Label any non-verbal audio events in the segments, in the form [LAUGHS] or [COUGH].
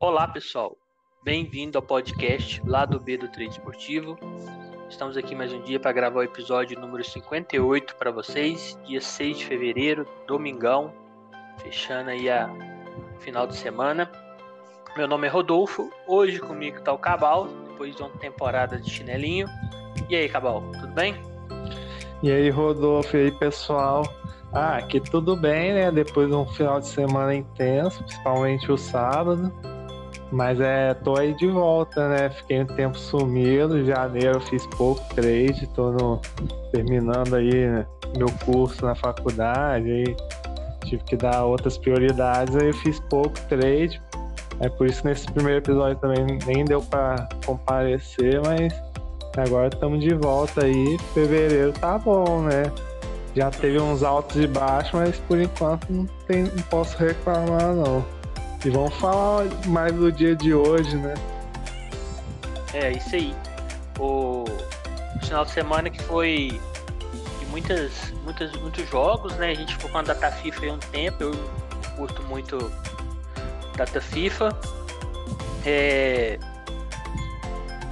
Olá, pessoal. Bem-vindo ao podcast lá do B do Trade Esportivo. Estamos aqui mais um dia para gravar o episódio número 58 para vocês, dia 6 de fevereiro, domingão, fechando aí a final de semana. Meu nome é Rodolfo, hoje comigo está o Cabal, depois de uma temporada de chinelinho. E aí, Cabal, tudo bem? E aí, Rodolfo, e aí, pessoal? Ah, aqui tudo bem, né? Depois de um final de semana intenso, principalmente o sábado. Mas é, tô aí de volta, né? Fiquei um tempo sumido. Em janeiro eu fiz pouco trade, tô no, terminando aí né, meu curso na faculdade. Aí tive que dar outras prioridades, aí eu fiz pouco trade. É por isso que nesse primeiro episódio também nem deu para comparecer, mas agora estamos de volta aí. Fevereiro tá bom, né? Já teve uns altos e baixos, mas por enquanto não, tem, não posso reclamar não. E vamos falar mais do dia de hoje, né? É, isso aí. O final de semana que foi de muitas, muitas, muitos jogos, né? A gente ficou com a data FIFA há um tempo, eu curto muito data FIFA. É...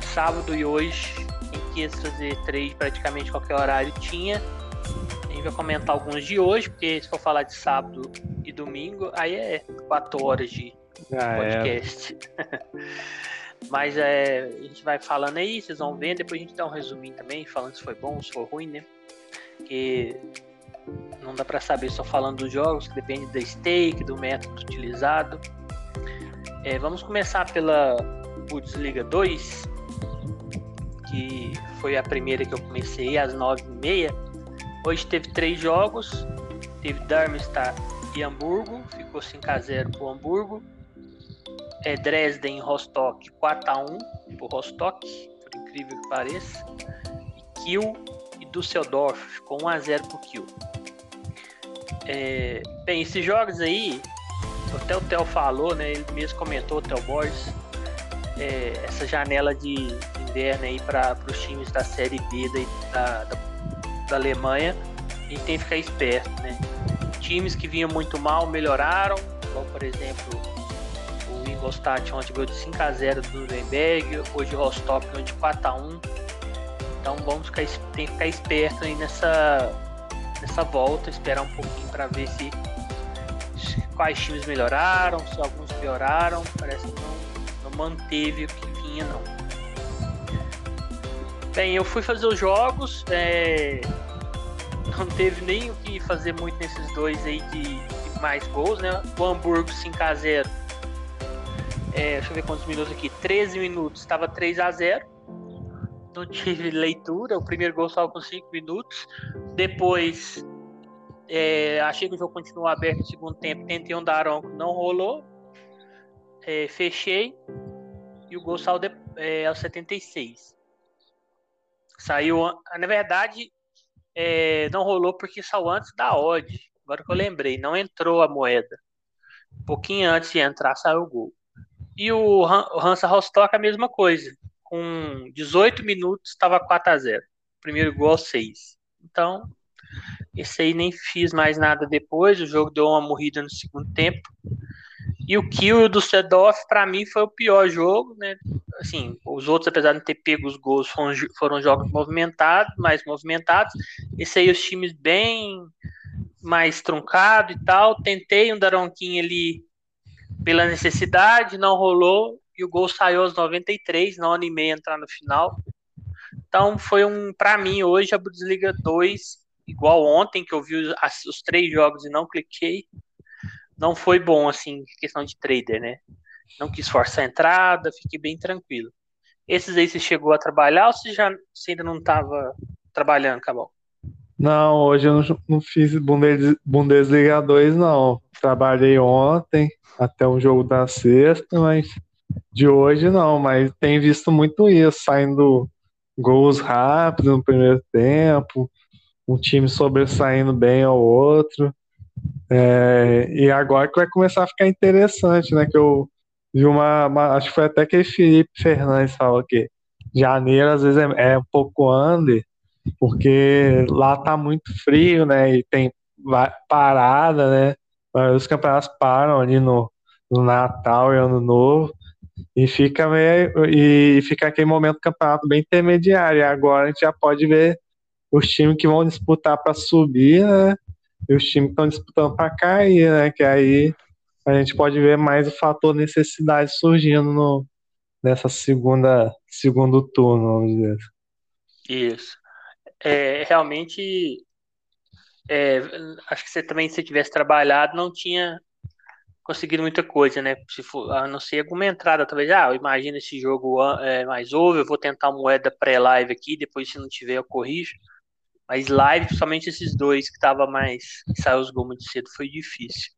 Sábado e hoje, quem quis fazer três praticamente qualquer horário tinha. A gente vai comentar alguns de hoje, porque se for falar de sábado e domingo, aí é quatro horas de ah, é. podcast. É. [LAUGHS] Mas é, a gente vai falando aí, vocês vão ver, depois a gente dá um resuminho também, falando se foi bom, se foi ruim, né? Porque não dá para saber só falando dos jogos, que depende da stake, do método utilizado. É, vamos começar pela Bundesliga 2, que foi a primeira que eu comecei às 9h30. Hoje teve três jogos, teve Darmstadt e Hamburgo, ficou 5x0 pro Hamburgo. É Dresden e Rostock 4x1 pro Rostock, por incrível que pareça. E Kiel e Düsseldorf ficou 1x0 pro Kiel. É, bem, esses jogos aí, até o Theo falou, né? Ele mesmo comentou, o Theo Borges, é, essa janela de inverno aí para os times da Série B da, da, da Alemanha, a gente tem que ficar esperto, né? times que vinham muito mal melhoraram, como por exemplo o Ingolstadt ontem ganhou de 5 a 0 do Nuremberg, hoje o Rostock ganhou de 4 a 1 então vamos ficar, tem que ficar esperto aí nessa, nessa volta, esperar um pouquinho para ver se quais times melhoraram, se alguns pioraram, parece que não, não manteve o que vinha não. Bem, eu fui fazer os jogos, é, não teve nem o que fazer muito nesses dois aí de, de mais gols, né? O Hamburgo 5x0. É, deixa eu ver quantos minutos aqui. 13 minutos, estava 3 a 0 Não tive [LAUGHS] leitura. O primeiro gol só com 5 minutos. Depois, é, achei que o jogo continuou aberto no segundo tempo. Tentei um Daronco, não rolou. É, fechei. E o gol saiu de, é, aos 76. Saiu, na verdade, é, não rolou porque saiu antes da odd. Agora que eu lembrei, não entrou a moeda. Um pouquinho antes de entrar, saiu o gol. E o Hansa Rostock a mesma coisa. Com 18 minutos, estava 4 a 0 Primeiro gol 6. Então, esse aí nem fiz mais nada depois. O jogo deu uma morrida no segundo tempo. E o Kill do Sedorf, para mim, foi o pior jogo, né? Assim, os outros, apesar de não ter pego os gols, foram, foram jogos movimentados, mais movimentados. Esse aí, os times bem mais truncado e tal. Tentei um Daronquinho ali pela necessidade, não rolou. E o gol saiu aos 93, não animei a entrar no final. Então, foi um, para mim, hoje, a Bundesliga 2, igual ontem, que eu vi os, os três jogos e não cliquei não foi bom, assim, questão de trader, né? Não quis forçar a entrada, fiquei bem tranquilo. Esses aí você chegou a trabalhar ou você, já, você ainda não estava trabalhando, Cabal? Não, hoje eu não, não fiz Bundesliga 2, não. Trabalhei ontem, até o jogo da sexta, mas de hoje não. Mas tem visto muito isso, saindo gols rápidos no primeiro tempo, um time sobressaindo bem ao outro. É, e agora que vai começar a ficar interessante, né? Que eu vi uma, uma Acho que foi até que Felipe Fernandes falou que janeiro às vezes é, é um pouco under, porque lá tá muito frio, né? E tem parada, né? Os campeonatos param ali no, no Natal e Ano Novo. E fica meio, e fica aquele momento do campeonato bem intermediário. E agora a gente já pode ver os times que vão disputar para subir, né? E os times que estão disputando para cair, né? Que aí a gente pode ver mais o fator necessidade surgindo no, nessa segunda segundo turno, vamos dizer. Isso. É, realmente, é, acho que você também, se tivesse trabalhado, não tinha conseguido muita coisa, né? Se for, a não ser alguma entrada, talvez, ah, imagina esse jogo é, mais over, eu vou tentar moeda pré-live aqui, depois se não tiver eu corrijo. Mas live, principalmente esses dois que tava mais. que saiu os gols muito cedo, foi difícil.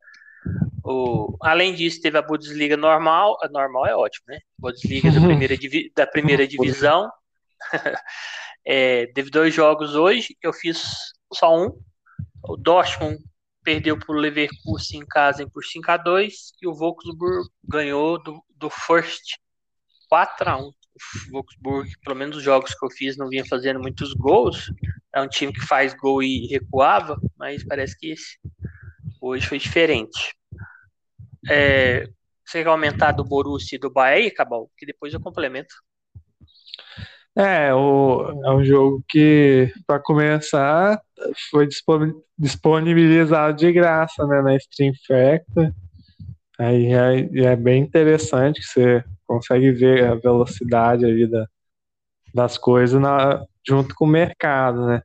O, além disso, teve a Bundesliga normal. A normal é ótimo, né? Bundesliga da [LAUGHS] primeira, da primeira divisão. [LAUGHS] é, teve dois jogos hoje. Eu fiz só um. O Dortmund perdeu para o Leverkusen em casa por 5 a 2 e o Wolfsburg ganhou do, do First 4 a 1 o Wolfsburg, pelo menos os jogos que eu fiz, não vinha fazendo muitos gols. É um time que faz gol e recuava, mas parece que esse hoje foi diferente. É, você quer aumentar do Borussia e do Bahia, Cabal? Que depois eu complemento. É, o, é um jogo que, para começar, foi disponibilizado de graça né, na Stream Factor. Aí é, é, bem interessante que você consegue ver a velocidade ali da, das coisas na, junto com o mercado, né?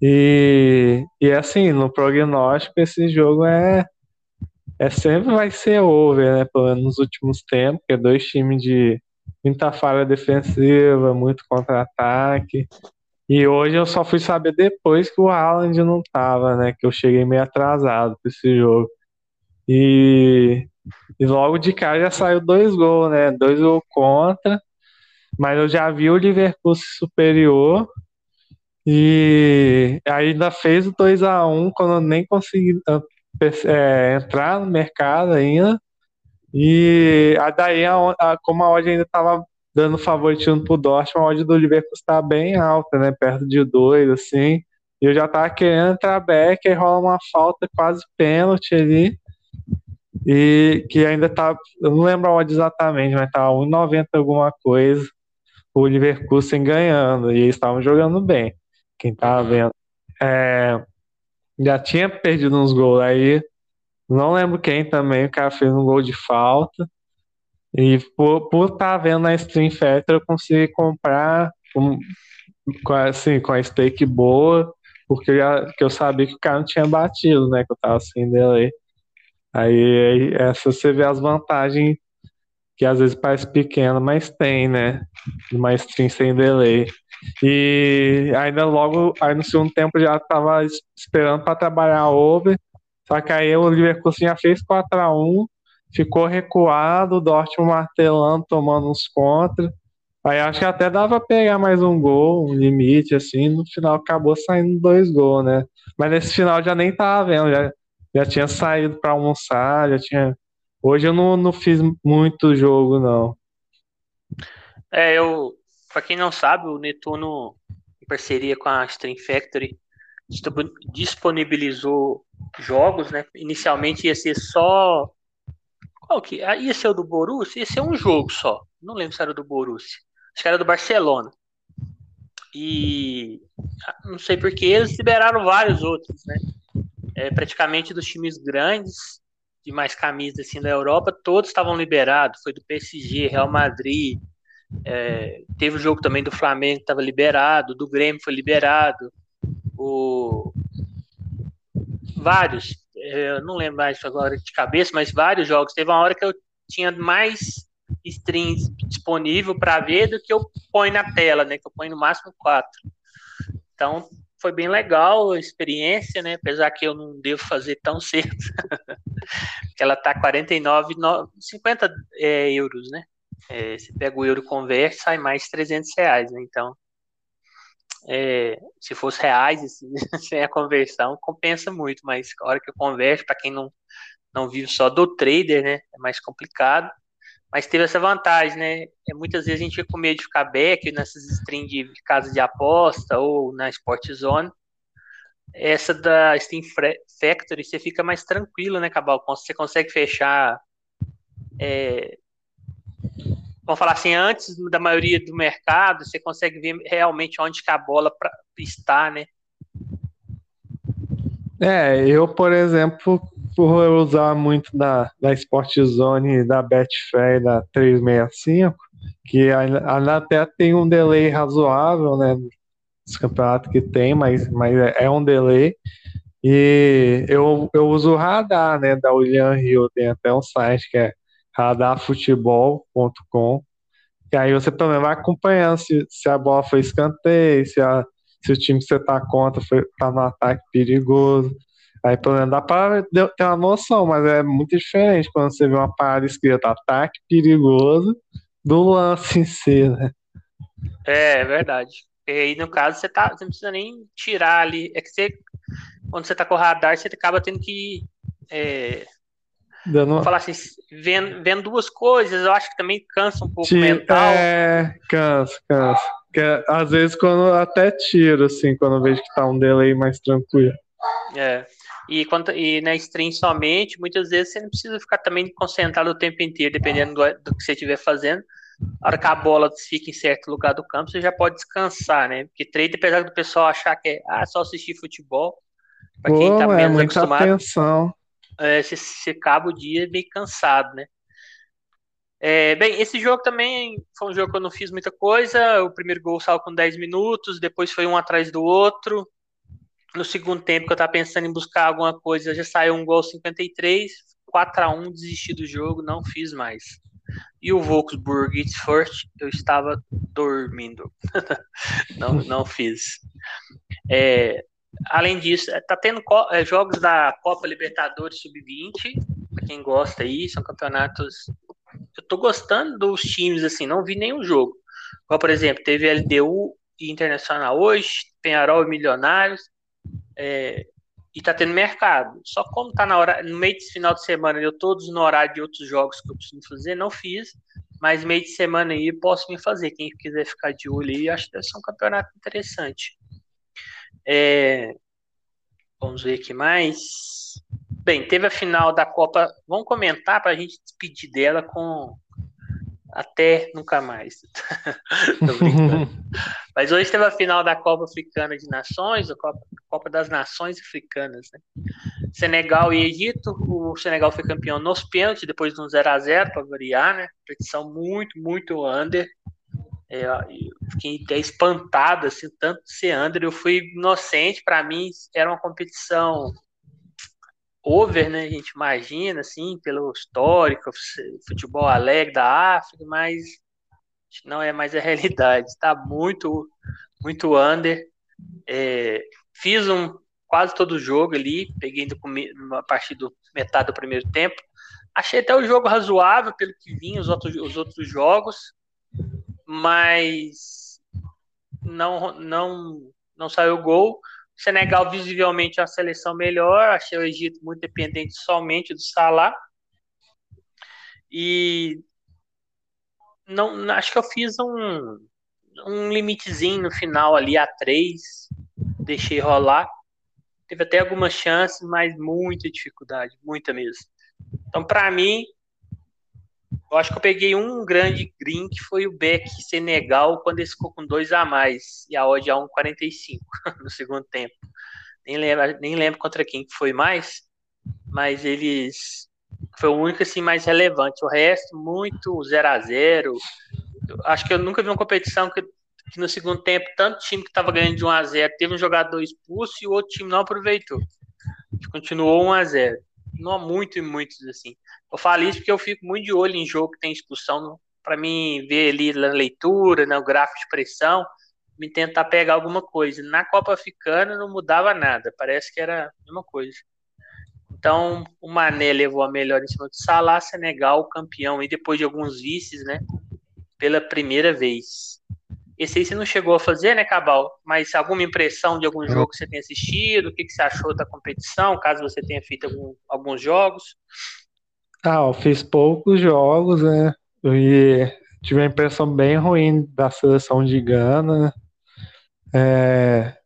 E, e assim, no prognóstico, esse jogo é, é sempre vai ser over, né? Pelo menos nos últimos tempos, que é dois times de muita falha defensiva, muito contra-ataque. E hoje eu só fui saber depois que o Haaland não tava, né? Que eu cheguei meio atrasado para esse jogo. E, e logo de cara já saiu dois gols, né? Dois gols contra. Mas eu já vi o Liverpool superior. E ainda fez o 2 a 1 quando eu nem consegui é, entrar no mercado ainda. E a daí, a, a, como a odd ainda estava dando favoritismo pro Dortmund, a odd do Liverpool está bem alta, né? Perto de 2, assim. E eu já estava querendo entrar back, aí rola uma falta quase pênalti ali. E que ainda tá, eu não lembro odd exatamente, mas tava 1,90 alguma coisa. O Leverkusen ganhando. E eles estavam jogando bem. Quem tava vendo. É, já tinha perdido uns gols aí não lembro quem também, o cara fez um gol de falta. E por, estar tá vendo na Stream Factor, eu consegui comprar com, com, assim, com a stake boa, porque eu, já, que eu sabia que o cara não tinha batido, né? Que eu tava sem delay. Aí, essa você vê as vantagens que às vezes parece pequena, mas tem, né? Uma stream sem delay. E ainda logo, aí no segundo tempo já tava esperando para trabalhar over. Só que aí o Leverkusen já fez 4x1, ficou recuado, o Dortmund martelando, tomando uns contra. Aí acho que até dava pegar mais um gol, um limite, assim, no final acabou saindo dois gols, né? Mas nesse final já nem tava vendo, já, já tinha saído para almoçar, já tinha. Hoje eu não, não fiz muito jogo, não. É, eu. Pra quem não sabe, o Netuno, em parceria com a Stream Factory, disponibilizou jogos, né? Inicialmente ia ser só. Qual que? Ah, ia ser o do Borussia? Ia ser um jogo só. Não lembro se era do Borussia. Acho que era do Barcelona. E ah, não sei porque eles liberaram vários outros, né? É, praticamente dos times grandes, de mais camisas assim da Europa, todos estavam liberados. Foi do PSG, Real Madrid. É, teve o jogo também do Flamengo que estava liberado, do Grêmio foi liberado. O, vários, é, eu não lembro mais agora de cabeça, mas vários jogos. Teve uma hora que eu tinha mais streams disponível para ver do que eu ponho na tela, né? Que eu ponho no máximo quatro. Então foi bem legal a experiência, né? Apesar que eu não devo fazer tão [LAUGHS] cedo. ela tá 49, 50 é, euros, né? É, você pega o euro converte, sai mais 300 reais, né? Então é, se fosse reais, [LAUGHS] sem a conversão, compensa muito, mas a hora que eu converso, para quem não, não vive só do trader, né, é mais complicado. Mas teve essa vantagem, né? É, muitas vezes a gente fica com medo de ficar back nessas streams de casa de aposta ou na Sport Zone. Essa da Steam Factory, você fica mais tranquilo, né, Cabal? Você consegue fechar é, vamos falar assim, antes da maioria do mercado, você consegue ver realmente onde que a bola está, né? É, eu, por exemplo, por usar muito da, da Sport Zone, da Betfair, da 365, que ainda até tem um delay razoável, né? Os campeonatos que tem, mas, mas é, é um delay. E eu, eu uso o radar, né, da William Hill, tem até um site que é radarfutebol.com, e aí você também vai acompanhando se, se a bola foi escanteio, se, a, se o time que você tá contra foi, tá no ataque perigoso. Aí pelo menos dá para ter uma noção, mas é muito diferente quando você vê uma parada escrita ataque perigoso do lance em si, né? É, é verdade. E aí, no caso, você, tá, você não precisa nem tirar ali. É que você, quando você tá com o radar, você acaba tendo que. É, Dando... Falar assim, vendo, vendo duas coisas, eu acho que também cansa um pouco o mental. É, cansa, cansa. Que, às vezes quando até tiro, assim, quando vejo que tá um delay mais tranquilo. É. E, quando, e na stream somente, muitas vezes você não precisa ficar também concentrado o tempo inteiro, dependendo do, do que você estiver fazendo. A hora que a bola fica em certo lugar do campo, você já pode descansar, né? Porque trade, apesar do pessoal achar que é ah, só assistir futebol, para quem tá é menos é acostumado, atenção. É, você, você acaba o dia meio cansado, né? É, bem, esse jogo também foi um jogo que eu não fiz muita coisa. O primeiro gol saiu com 10 minutos, depois foi um atrás do outro. No segundo tempo, que eu estava pensando em buscar alguma coisa, já saiu um gol 53, 4 a 1 desisti do jogo, não fiz mais. E o Wolfsburg First, eu estava dormindo. [LAUGHS] não, não fiz. É, além disso, está tendo é, jogos da Copa Libertadores Sub-20, para quem gosta aí, são campeonatos. Eu estou gostando dos times, assim, não vi nenhum jogo. Como, por exemplo, teve LDU e Internacional hoje, Penharol e Milionários, é, e tá tendo mercado. Só como tá na hora, no meio desse final de semana, eu todos no horário de outros jogos que eu preciso fazer, não fiz, mas meio de semana aí posso me fazer. Quem quiser ficar de olho aí, acho que deve ser um campeonato interessante. É, vamos ver aqui mais. Bem, teve a final da Copa. Vamos comentar para a gente despedir dela com até nunca mais. [LAUGHS] [LAUGHS] Mas hoje teve a final da Copa Africana de Nações, a Copa, Copa das Nações Africanas. Né? Senegal e Egito. O Senegal foi campeão nos pênaltis, depois de um 0x0 para variar, né? Petição muito, muito under. É, eu fiquei até espantado, assim, tanto ser under. Eu fui inocente, para mim era uma competição over, né? A gente imagina, assim, pelo histórico, futebol alegre da África, mas não é mais a [LAUGHS] realidade. Está muito, muito under. É, fiz um quase todo o jogo ali, peguei do, a partir do metade do primeiro tempo. Achei até o jogo razoável pelo que vinha os outros, os outros jogos, mas não, não, não saiu gol. Senegal, visivelmente, é uma seleção melhor. Achei o Egito muito dependente somente do Salah. E não, acho que eu fiz um, um limitezinho no final ali a três, deixei rolar. Teve até algumas chances, mas muita dificuldade, muita mesmo. Então, para mim, eu acho que eu peguei um grande green que foi o Beck Senegal quando ele ficou com dois a mais e a odd a 1,45 [LAUGHS] no segundo tempo. Nem lembro, nem lembro contra quem foi mais, mas eles foi o único assim mais relevante. O resto muito 0 a 0. Acho que eu nunca vi uma competição que, que no segundo tempo tanto time que estava ganhando de 1 a 0 teve um jogador expulso e o outro time não aproveitou. Continuou 1 a 0. Não muito e muitos assim. Eu falo isso porque eu fico muito de olho em jogo que tem expulsão, para mim ver ali na leitura, no gráfico de pressão, me tentar pegar alguma coisa. Na Copa Africana não mudava nada, parece que era a mesma coisa. Então, o Mané levou a melhor em cima do Salah, Senegal, campeão, e depois de alguns vices, né? Pela primeira vez. Esse aí você não chegou a fazer, né, Cabal? Mas alguma impressão de algum jogo que você tenha assistido? O que, que você achou da competição, caso você tenha feito algum, alguns jogos? Ah, eu fiz poucos jogos, né? E tive uma impressão bem ruim da seleção de Gana, né? É,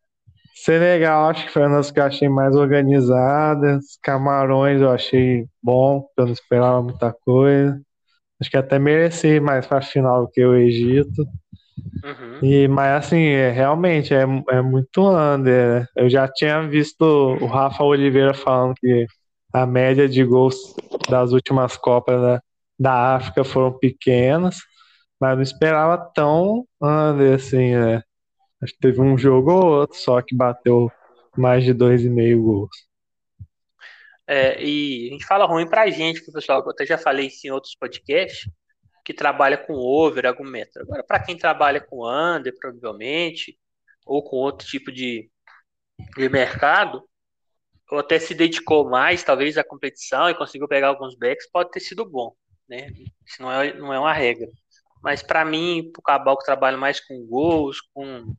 Senegal, acho que foi uma das que eu achei mais organizadas. Camarões eu achei bom, eu não esperava muita coisa. Acho que até mereci mais para a final do que o Egito. Uhum. E, mas assim, é, realmente é, é muito under. Né? Eu já tinha visto o Rafa Oliveira falando que a média de gols das últimas Copas da, da África foram pequenas, mas não esperava tão under assim, né? Acho que teve um jogo ou outro só que bateu mais de dois e meio gols. É, e a gente fala ruim pra gente, pessoal, eu até já falei isso em outros podcasts, que trabalha com over, argumento. Agora, para quem trabalha com under, provavelmente, ou com outro tipo de, de mercado, ou até se dedicou mais, talvez, à competição e conseguiu pegar alguns backs, pode ter sido bom, né? Isso não é, não é uma regra. Mas para mim, para o Cabal que trabalha mais com gols, com,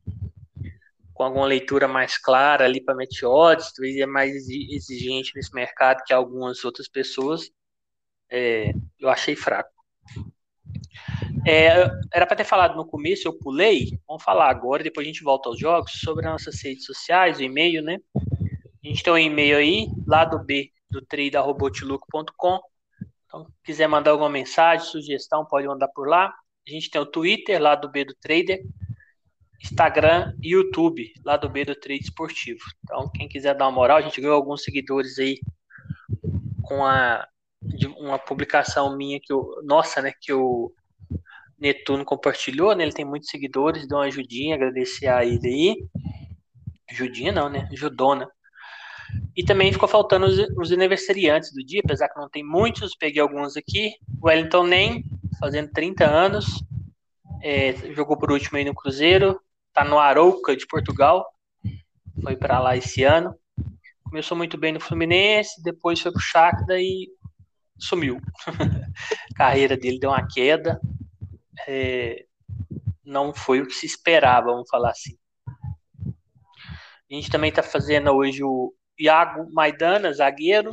com alguma leitura mais clara ali para meteodes, talvez é mais exigente nesse mercado que algumas outras pessoas, é, eu achei fraco. É, era para ter falado no começo, eu pulei. Vamos falar agora, depois a gente volta aos jogos, sobre as nossas redes sociais, o e-mail, né? A gente tem um e-mail aí, lá do B, do traderrobotiluco.com. Então, quiser mandar alguma mensagem, sugestão, pode mandar por lá. A gente tem o Twitter, lá do B do Trader, Instagram e YouTube, lá do B do Trade Esportivo. Então, quem quiser dar uma moral, a gente ganhou alguns seguidores aí com a uma publicação minha que o nossa, né, que o Netuno compartilhou, né? Ele tem muitos seguidores, deu uma ajudinha, agradecer a ele aí. Ajudinha não, né? Judona. E também ficou faltando os, os aniversariantes do dia, apesar que não tem muitos, peguei alguns aqui. Wellington Nem, fazendo 30 anos, é, jogou por último aí no Cruzeiro, tá no Arouca de Portugal, foi para lá esse ano. Começou muito bem no Fluminense, depois foi pro Shakhtar e sumiu. [LAUGHS] a carreira dele deu uma queda, é, não foi o que se esperava, vamos falar assim. A gente também está fazendo hoje o Iago Maidana, zagueiro,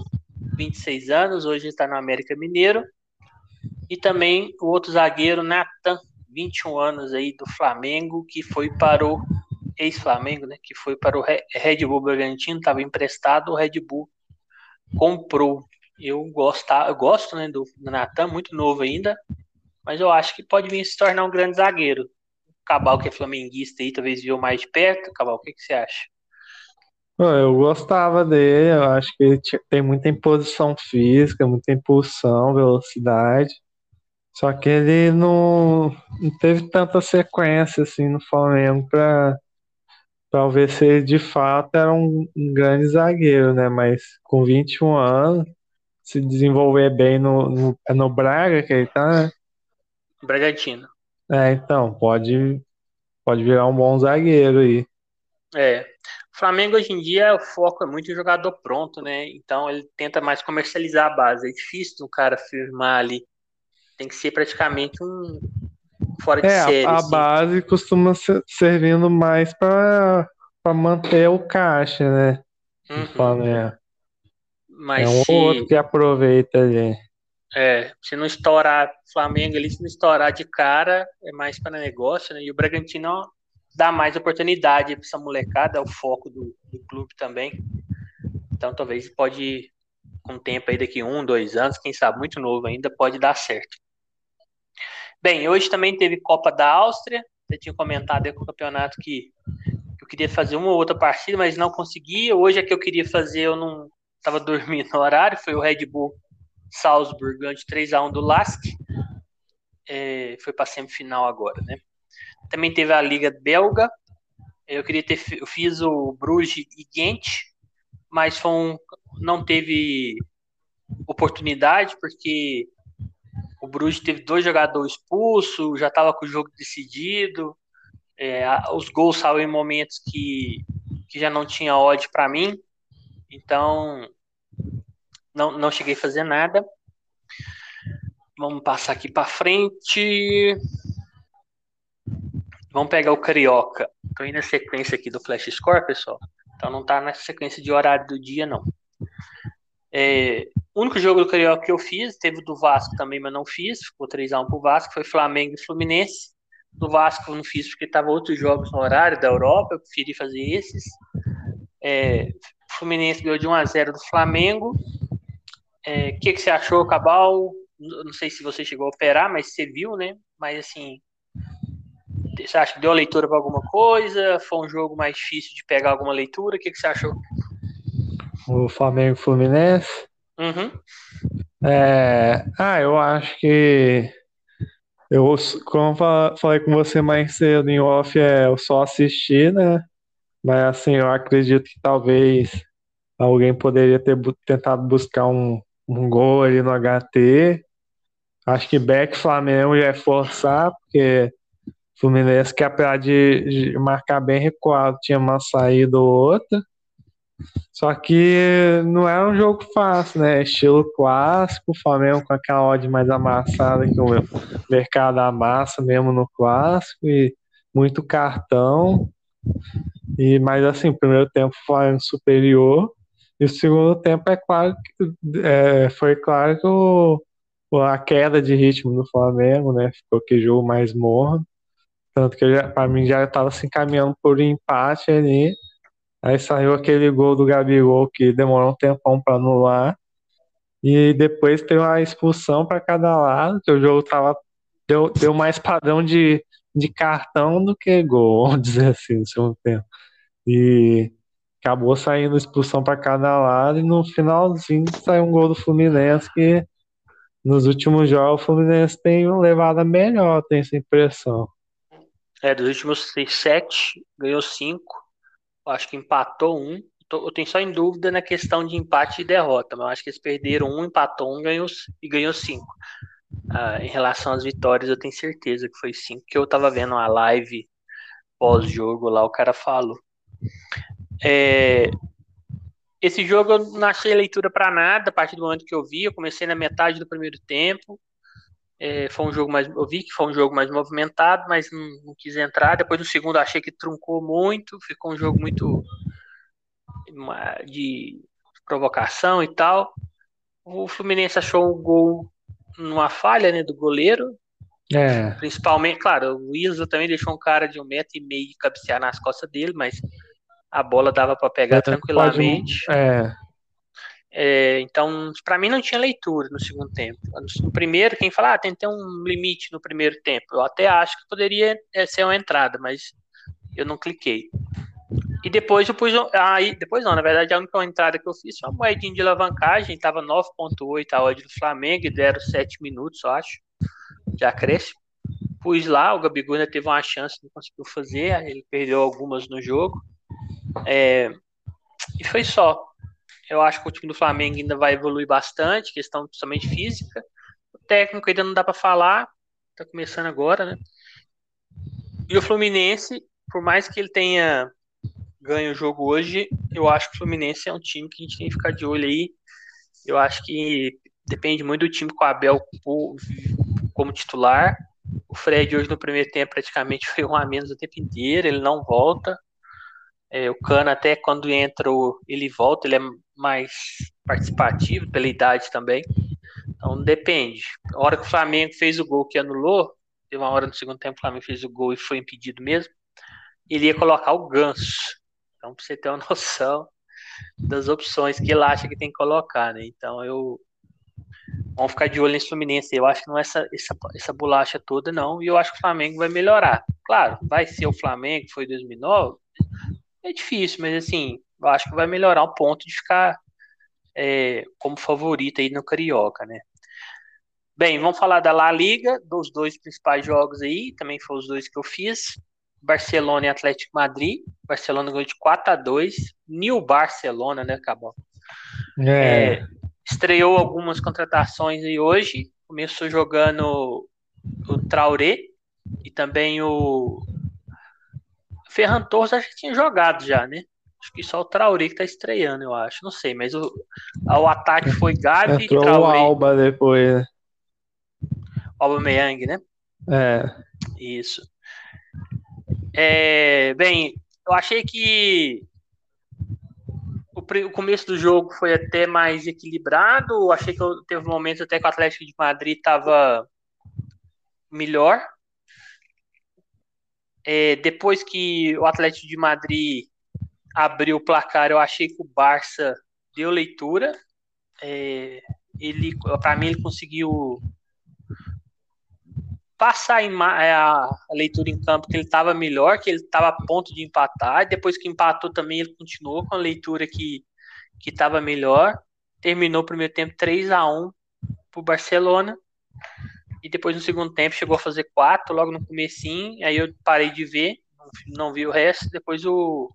26 anos, hoje está no América Mineiro. E também o outro zagueiro, Natan, 21 anos aí do Flamengo, que foi para o ex-Flamengo, né? Que foi para o Red Bull Bragantino, estava emprestado, o Red Bull comprou. Eu gosto, eu gosto né, do Natan, muito novo ainda, mas eu acho que pode vir se tornar um grande zagueiro. O Cabal, que é flamenguista aí, talvez viu mais de perto. Cabal, o que, que você acha? Eu gostava dele, eu acho que ele tem muita imposição física, muita impulsão, velocidade. Só que ele não, não teve tanta sequência assim no Flamengo para para ver se ele de fato era um, um, grande zagueiro, né? Mas com 21 anos, se desenvolver bem no, no, no Braga que ele tá, né? Bragantino. É, então, pode, pode virar um bom zagueiro aí. É. O Flamengo hoje em dia o foco é muito em jogador pronto, né? Então ele tenta mais comercializar a base. É difícil um cara firmar ali. Tem que ser praticamente um fora de é, série. A, a assim. base costuma ser servindo mais para manter o caixa, né? Uhum. Flamengo. Mas é um se... outro que aproveita ali. É, se não estourar Flamengo ali, se não estourar de cara, é mais para negócio, né? E o Bragantino dá mais oportunidade para essa molecada, é o foco do, do, clube também. Então talvez pode, com o tempo aí, daqui um, dois anos, quem sabe, muito novo ainda, pode dar certo. Bem, hoje também teve Copa da Áustria. Você tinha comentado aí com o campeonato que eu queria fazer uma ou outra partida, mas não conseguia. Hoje é que eu queria fazer, eu não estava [LAUGHS] dormindo no horário, foi o Red Bull Salzburg ganhou de 3 a 1 do Lask. É, foi para semifinal agora, né? Também teve a Liga Belga. Eu queria ter eu fiz o Bruges e Ghent, mas foi um, não teve oportunidade porque o Bruges teve dois jogadores expulsos, já estava com o jogo decidido. É, os gols saíram em momentos que, que já não tinha ódio para mim. Então, não, não cheguei a fazer nada. Vamos passar aqui para frente. Vamos pegar o Carioca. Estou indo na sequência aqui do Flash Score, pessoal. Então não está na sequência de horário do dia, não. É, o único jogo do Carioca que eu fiz, teve o do Vasco também, mas não fiz. Ficou 3x1 pro Vasco, foi Flamengo e Fluminense. Do Vasco eu não fiz porque tava outros jogos no horário da Europa, eu preferi fazer esses. É, Fluminense ganhou de 1x0 do Flamengo. O é, que, que você achou, Cabal? não sei se você chegou a operar, mas você viu, né? Mas assim, você acha que deu a leitura para alguma coisa? Foi um jogo mais difícil de pegar alguma leitura? O que, que você achou? O Flamengo Fluminense? Uhum. É, ah, eu acho que eu, como falei com você mais cedo em off, é eu só assisti, né? Mas assim, eu acredito que talvez alguém poderia ter tentado buscar um, um gol ali no HT. Acho que Beck Flamengo já é forçar, porque Fluminense que apesar de, marcar bem recuado, tinha uma saída ou outra. Só que não é um jogo fácil, né? Estilo clássico, o Flamengo com aquela odd mais amassada que o mercado amassa mesmo no clássico e muito cartão. E mas assim, primeiro tempo o Flamengo superior e o segundo tempo é claro que é, foi claro que o, a queda de ritmo do Flamengo, né? Ficou que jogo mais morno. Tanto que para mim já estava se encaminhando por empate ali. Aí saiu aquele gol do Gabigol que demorou um tempão para anular. E depois teve uma expulsão para cada lado, que o jogo tava, deu, deu mais padrão de, de cartão do que gol, [LAUGHS] vamos dizer assim, no segundo tempo. E acabou saindo expulsão para cada lado, e no finalzinho saiu um gol do Fluminense que nos últimos jogos o Fluminense tem levado a melhor, tem essa impressão. É, dos últimos seis, sete, ganhou cinco. Acho que empatou um. Eu tenho só em dúvida na questão de empate e derrota, mas acho que eles perderam um, empatou um ganhou, e ganhou cinco. Ah, em relação às vitórias, eu tenho certeza que foi cinco, que eu tava vendo uma live pós-jogo lá, o cara falou. É, esse jogo eu não achei leitura para nada a partir do momento que eu vi. Eu comecei na metade do primeiro tempo. É, foi um jogo mais. Eu vi que foi um jogo mais movimentado, mas não, não quis entrar. Depois do segundo achei que truncou muito, ficou um jogo muito de provocação e tal. O Fluminense achou o gol numa falha né, do goleiro. É. Principalmente, claro, o Isla também deixou um cara de um metro e meio cabecear nas costas dele, mas a bola dava para pegar é, tranquilamente. Pode, é. É, então, para mim não tinha leitura no segundo tempo. No primeiro, quem fala, ah, tem que ter um limite no primeiro tempo. Eu até acho que poderia é, ser uma entrada, mas eu não cliquei. E depois eu pus. Aí, depois não, na verdade, a única entrada que eu fiz foi uma moedinha de alavancagem, estava 9,8 a odd do Flamengo e deram 7 minutos, eu acho. Já cresce. Pus lá, o Gabigol ainda teve uma chance, não conseguiu fazer, ele perdeu algumas no jogo. É, e foi só. Eu acho que o time do Flamengo ainda vai evoluir bastante, questão principalmente física. O técnico ainda não dá para falar, tá começando agora, né? E o Fluminense, por mais que ele tenha ganho o jogo hoje, eu acho que o Fluminense é um time que a gente tem que ficar de olho aí. Eu acho que depende muito do time com o Abel como titular. O Fred hoje no primeiro tempo praticamente [LAUGHS] foi um a menos o tempo inteiro, ele não volta. É, o Cano até quando entra ele volta, ele é mais participativo pela idade também. Então depende. A hora que o Flamengo fez o gol que anulou, teve uma hora no segundo tempo que o Flamengo fez o gol e foi impedido mesmo, ele ia colocar o Ganso. Então pra você ter uma [LAUGHS] noção das opções que ele acha que tem que colocar, né? Então eu Vamos ficar de olho nesse Fluminense. Eu acho que não é essa, essa, essa bolacha toda, não. E eu acho que o Flamengo vai melhorar. Claro, vai ser o Flamengo foi 2009, é difícil, mas assim, eu acho que vai melhorar o ponto de ficar é, como favorito aí no Carioca, né? Bem, vamos falar da La Liga, dos dois principais jogos aí, também foram os dois que eu fiz. Barcelona e Atlético Madrid. Barcelona ganhou de 4 a 2 New Barcelona, né, acabou. É. É, estreou algumas contratações aí hoje. Começou jogando o Traoré e também o Ferran Torres acho que tinha jogado já, né? Acho que só o Traoré que tá estreando, eu acho. Não sei, mas o, o ataque foi Gabi Entrou Traoré. o Alba depois, né? Alba Meyang, né? É. Isso. É, bem, eu achei que o, o, começo do jogo foi até mais equilibrado. Eu achei que eu, teve momentos até que o Atlético de Madrid estava melhor. É, depois que o Atlético de Madrid abriu o placar, eu achei que o Barça deu leitura. É, ele, para mim, ele conseguiu passar é, a, a, leitura em campo que ele estava melhor, que ele estava a ponto de empatar. Depois que empatou também, ele continuou com a leitura que que estava melhor. Terminou o primeiro tempo 3 a 1 para o Barcelona. E depois no segundo tempo chegou a fazer 4 logo no comecinho. Aí eu parei de ver, não vi o resto. Depois o,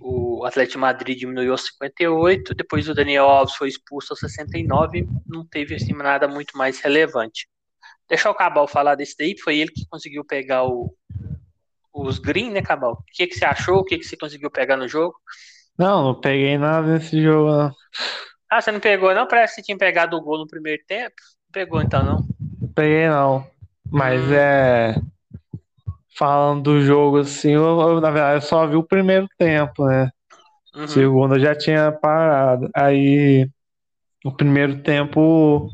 o Atlético Madrid diminuiu aos 58. Depois o Daniel Alves foi expulso aos 69. Não teve assim, nada muito mais relevante. Deixa o Cabal falar desse daí, foi ele que conseguiu pegar o, os green, né, Cabal? O que, que você achou? O que, que você conseguiu pegar no jogo? Não, não peguei nada nesse jogo, não. Ah, você não pegou, não? Parece que você tinha pegado o gol no primeiro tempo. Pegou, então, não? Peguei, não. Mas hum. é. Falando do jogo, assim, eu, eu, na verdade, eu só vi o primeiro tempo, né? Uhum. Segundo, eu já tinha parado. Aí, o primeiro tempo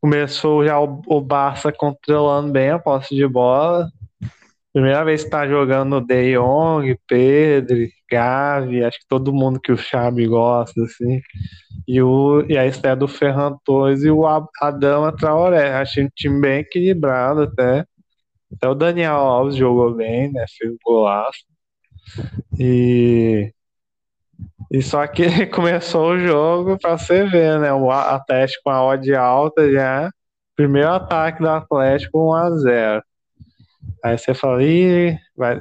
começou já o, o Barça controlando bem a posse de bola. Primeira vez que tá jogando De Jong, Pedro, Gavi, acho que todo mundo que o Xabi gosta, assim. E, o, e a estreia do Ferran Torres e o Adama Traoré. Achei um time bem equilibrado até. Até o Daniel Alves jogou bem, né? Fez um golaço. E, e só que [LAUGHS] começou o jogo para você ver, né? O Atlético com a odd alta já. Primeiro ataque do Atlético 1 a 0 Aí você fala, ih, vai,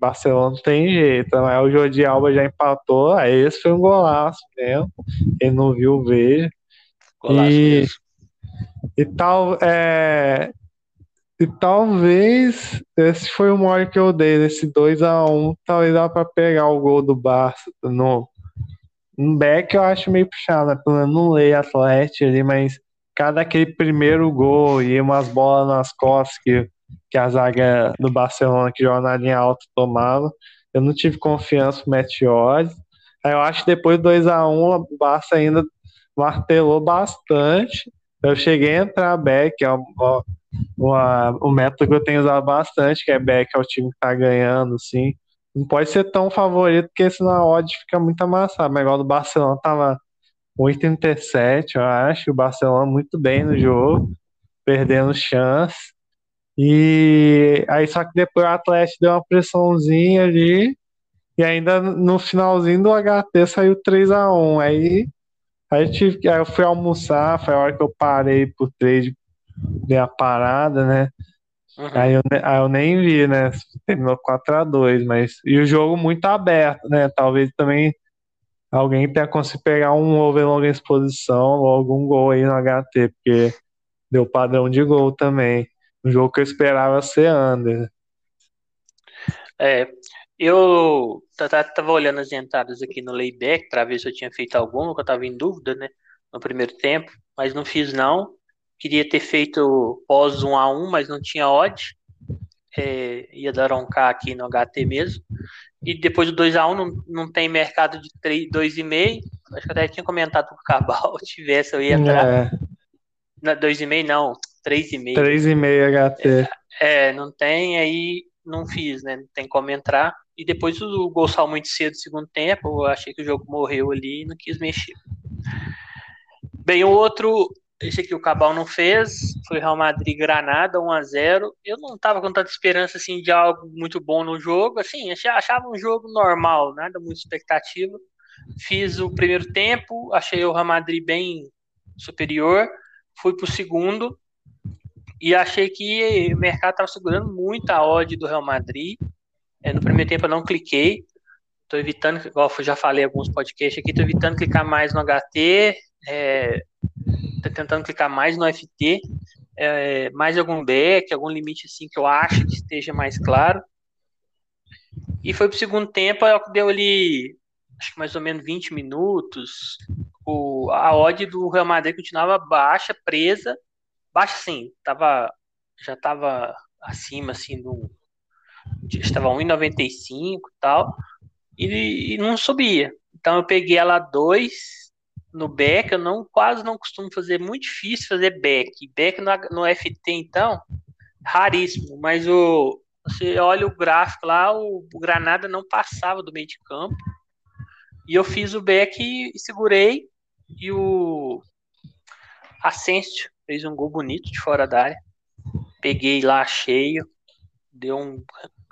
Barcelona não tem jeito, mas o Jordi Alba já empatou, aí esse foi um golaço mesmo, ele não viu, veja. Golaço e, mesmo. E tal, é, e talvez esse foi o maior que eu dei, esse 2x1, um, talvez dá pra pegar o gol do Barça no, no back eu acho meio puxado, né? Não leio Atlético ali, mas cada aquele primeiro gol e umas bolas nas costas que que a zaga do Barcelona, que joga na linha alta, tomava. Eu não tive confiança no Meteores. Aí eu acho que depois do 2x1, o Barça ainda martelou bastante. Eu cheguei a entrar back, é um método que eu tenho usado bastante, que é back, é o time que tá ganhando, assim. Não pode ser tão favorito, porque senão a odd fica muito amassada. Mas igual do Barcelona tava 8,37, eu acho. O Barcelona muito bem no jogo, perdendo chance. E aí só que depois o Atlético deu uma pressãozinha ali. E ainda no finalzinho do HT saiu 3 a 1 Aí, aí, tive, aí eu fui almoçar, foi a hora que eu parei pro trade, dei a parada, né? Uhum. Aí, eu, aí eu nem vi, né? Terminou 4 a 2 mas. E o jogo muito aberto, né? Talvez também alguém tenha conseguido pegar um over longa exposição ou algum gol aí no HT, porque deu padrão de gol também um jogo que eu esperava ser under. É, eu tava olhando as entradas aqui no layback para ver se eu tinha feito alguma, que eu tava em dúvida, né, no primeiro tempo, mas não fiz não. Queria ter feito pós 1 a 1, mas não tinha odd. É, ia dar um K aqui no HT mesmo. E depois do 2 a 1 não, não tem mercado de 2,5. Acho que até tinha comentado com o Cabal, [LAUGHS] tivesse eu ia entrar. É. 2,5 não, 3,5. 3,5 HT. É, é, não tem, aí não fiz, né? Não tem como entrar. E depois o gol saiu muito cedo no segundo tempo, eu achei que o jogo morreu ali e não quis mexer. Bem, o outro, esse aqui o Cabal não fez, foi Real Madrid Granada 1 a 0. Eu não tava com tanta esperança assim de algo muito bom no jogo, assim, achava um jogo normal, nada muito expectativa. Fiz o primeiro tempo, achei o Real Madrid bem superior, fui pro segundo, e achei que o mercado estava segurando muito a odd do Real Madrid. É, no primeiro tempo eu não cliquei. Estou evitando, igual eu já falei em alguns podcasts aqui, estou evitando clicar mais no HT. Estou tentando clicar mais no FT. É, mais algum back, algum limite assim que eu acho que esteja mais claro. E foi para o segundo tempo, deu ali, acho que mais ou menos 20 minutos. O, a odd do Real Madrid continuava baixa, presa baixo sim, tava, já estava acima assim do estava 1,95 e tal, e, e não subia. Então eu peguei ela 2 no back, eu não quase não costumo fazer, muito difícil fazer back. Back no, no FT então, raríssimo, mas o você olha o gráfico lá, o, o Granada não passava do meio de campo. E eu fiz o back e, e segurei e o Asensio fez um gol bonito de fora da área. Peguei lá cheio, deu um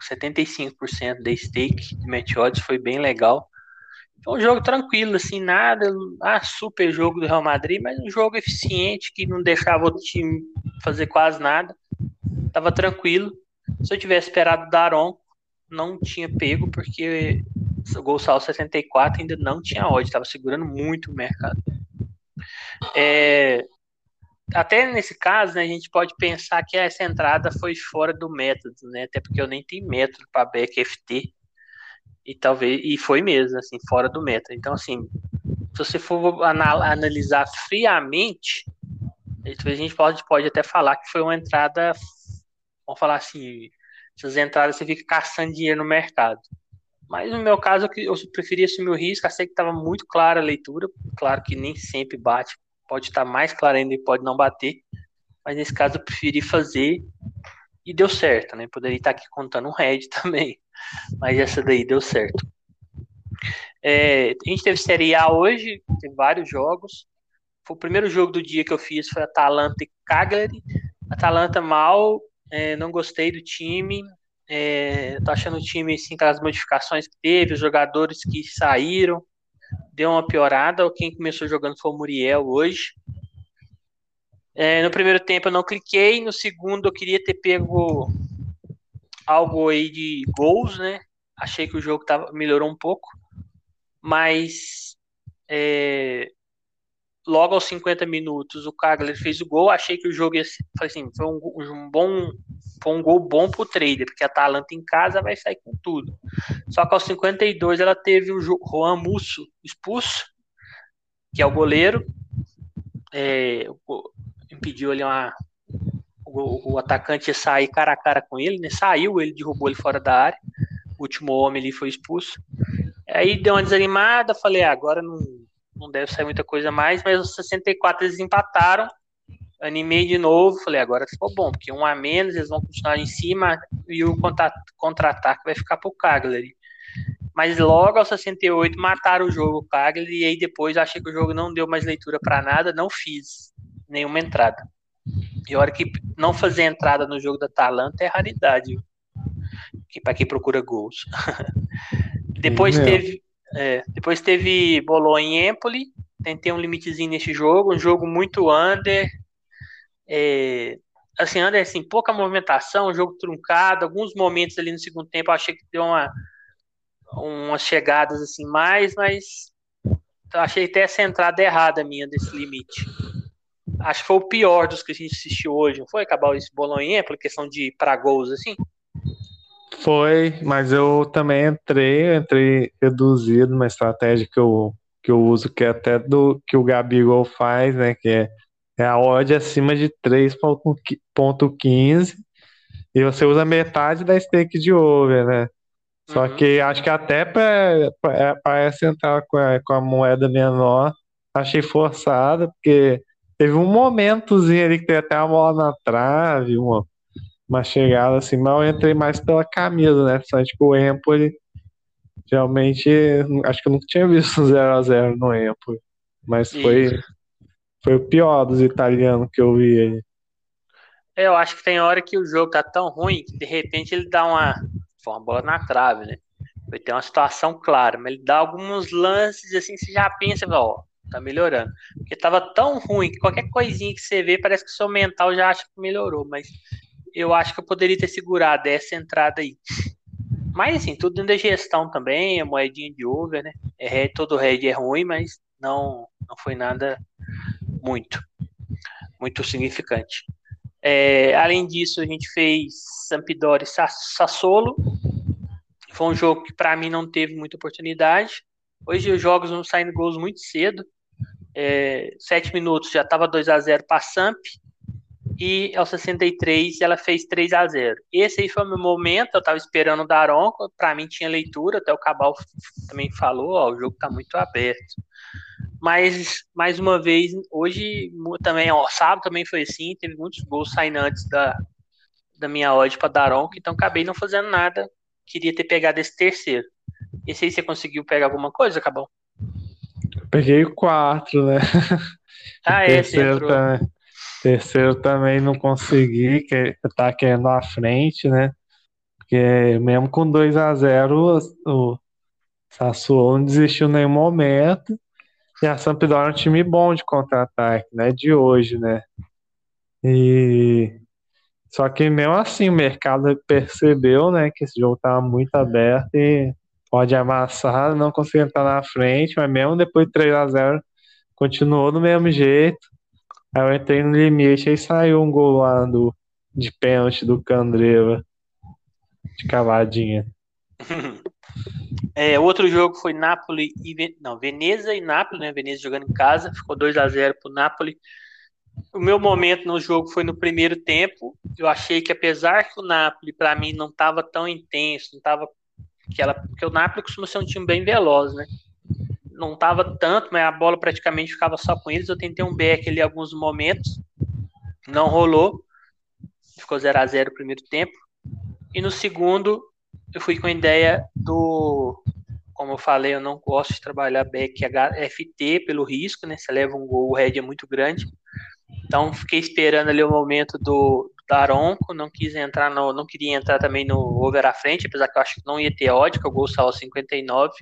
75% de stake de match odds, foi bem legal. Foi um jogo tranquilo, assim, nada, ah, super jogo do Real Madrid, mas um jogo eficiente que não deixava o time fazer quase nada. Tava tranquilo. Se eu tivesse esperado o Daron, não tinha pego, porque o gol sal 74 ainda não tinha odd, tava segurando muito o mercado. É, até nesse caso, né, a gente pode pensar que essa entrada foi fora do método, né? Até porque eu nem tenho método para back FT. E talvez e foi mesmo, assim, fora do método. Então, assim, se você for analisar friamente, a gente pode, pode até falar que foi uma entrada, vamos falar assim, essas entradas você fica caçando dinheiro no mercado. Mas no meu caso, eu preferia assumir o risco, achei que estava muito clara a leitura, claro que nem sempre bate pode estar mais claro ainda e pode não bater, mas nesse caso eu preferi fazer e deu certo, né? Poderia estar aqui contando um head [LAUGHS] também, mas essa daí deu certo. É, a gente teve Série A hoje, teve vários jogos. Foi o primeiro jogo do dia que eu fiz foi Atalanta e Cagliari. Atalanta mal, é, não gostei do time. É, tô achando o time assim, aquelas modificações que teve, os jogadores que saíram deu uma piorada. Quem começou jogando foi o Muriel hoje. É, no primeiro tempo eu não cliquei, no segundo eu queria ter pego algo aí de gols, né? Achei que o jogo tava, melhorou um pouco, mas é, logo aos 50 minutos o Cagliari fez o gol, achei que o jogo ia ser, assim, foi um, um, bom foi um gol bom pro trader, porque a Atalanta em casa vai sair com tudo. Só que aos 52 ela teve o Juan Musso expulso, que é o goleiro, é, impediu ali uma o, o, atacante ia sair cara a cara com ele, né? Saiu, ele derrubou ele fora da área. O último homem ali foi expulso. Aí deu uma desanimada, falei, ah, agora não não deve sair muita coisa mais, mas os 64 eles empataram. Animei de novo, falei, agora ficou bom, porque um a menos, eles vão continuar em cima e o contra-ataque vai ficar pro Cagliari. Mas logo aos 68 mataram o jogo o Cagliari e aí depois achei que o jogo não deu mais leitura para nada, não fiz nenhuma entrada. E a hora que não fazer entrada no jogo da Atalanta é raridade. Que para quem procura gols. [LAUGHS] depois teve é, depois teve Bolonha em Empoli, tentei um limitezinho nesse jogo, um jogo muito under. É, assim, under, assim, pouca movimentação, um jogo truncado, alguns momentos ali no segundo tempo achei que deu uma, umas chegadas assim mais, mas achei até essa entrada errada minha desse limite. Acho que foi o pior dos que a gente assistiu hoje, não foi acabar esse Bolonha por questão de para gols assim? Foi, mas eu também entrei, entrei reduzido, uma estratégia que eu, que eu uso, que é até do que o Gabigol faz, né? Que é, é a odd acima de 3.15 e você usa metade da stake de over, né? Só uhum. que acho que até para essa entrar com a, com a moeda menor, achei forçada, porque teve um momentozinho ali que tem até a bola na trave, uma, uma chegada assim, mal entrei mais pela camisa, né? Só tipo o Empoli, realmente, acho que eu nunca tinha visto um [LAUGHS] 0x0 no Empoli, mas foi, foi o pior dos italianos que eu vi aí. Eu acho que tem hora que o jogo tá tão ruim que de repente ele dá uma, uma bola na trave, né? Vai ter uma situação clara, mas ele dá alguns lances assim, você já pensa, ó, tá melhorando. Porque tava tão ruim que qualquer coisinha que você vê parece que o seu mental já acha que melhorou, mas eu acho que eu poderia ter segurado essa entrada aí. Mas assim, tudo dentro da gestão também, a moedinha de over, né? É, todo red é ruim, mas não, não foi nada muito, muito significante. É, além disso, a gente fez Sampdoria e Sassolo. Foi um jogo que para mim não teve muita oportunidade. Hoje os jogos vão saindo gols muito cedo. É, sete minutos já estava 2 a 0 para Samp e aos 63 ela fez 3 a 0 Esse aí foi o meu momento, eu tava esperando o Daronco, para mim tinha leitura, até o Cabal também falou, ó, o jogo tá muito aberto. Mas, mais uma vez, hoje também, ó, sábado também foi assim, teve muitos gols saindo antes da, da minha odd para Daronco, então acabei não fazendo nada, queria ter pegado esse terceiro. Esse aí você conseguiu pegar alguma coisa, Cabal? Peguei o 4, né? Ah, [LAUGHS] é, terceiro, também, terceiro também não consegui, que tá querendo à frente, né? Porque mesmo com 2 a 0 o Sassuolo não desistiu em nenhum momento. E a Sampdoria é um time bom de contra-ataque, né? De hoje, né? E só que mesmo assim o mercado percebeu, né, que esse jogo estava muito aberto e pode amassar, não conseguiu entrar na frente, mas mesmo depois de 3 a 0 continuou do mesmo jeito. Aí eu entrei no limite e saiu um gol lá do, de pênalti do Candreva de cavadinha. [LAUGHS] É, outro jogo foi Napoli e não, Veneza e Napoli, né? Veneza jogando em casa, ficou 2 a 0 pro Napoli. O meu momento no jogo foi no primeiro tempo. Eu achei que apesar que o Napoli para mim não estava tão intenso, não estava aquela, porque o Napoli costuma ser um time bem veloz, né? Não estava tanto, mas a bola praticamente ficava só com eles. Eu tentei um back ali alguns momentos, não rolou. Ficou 0 a 0 o primeiro tempo. E no segundo, eu fui com a ideia do. Como eu falei, eu não gosto de trabalhar back FT pelo risco, né? Você leva um gol, o head é muito grande. Então fiquei esperando ali o momento do, Daronco, não quis entrar no, não queria entrar também no over à frente, apesar que eu acho que não ia ter ódio, que o gol saiu 59.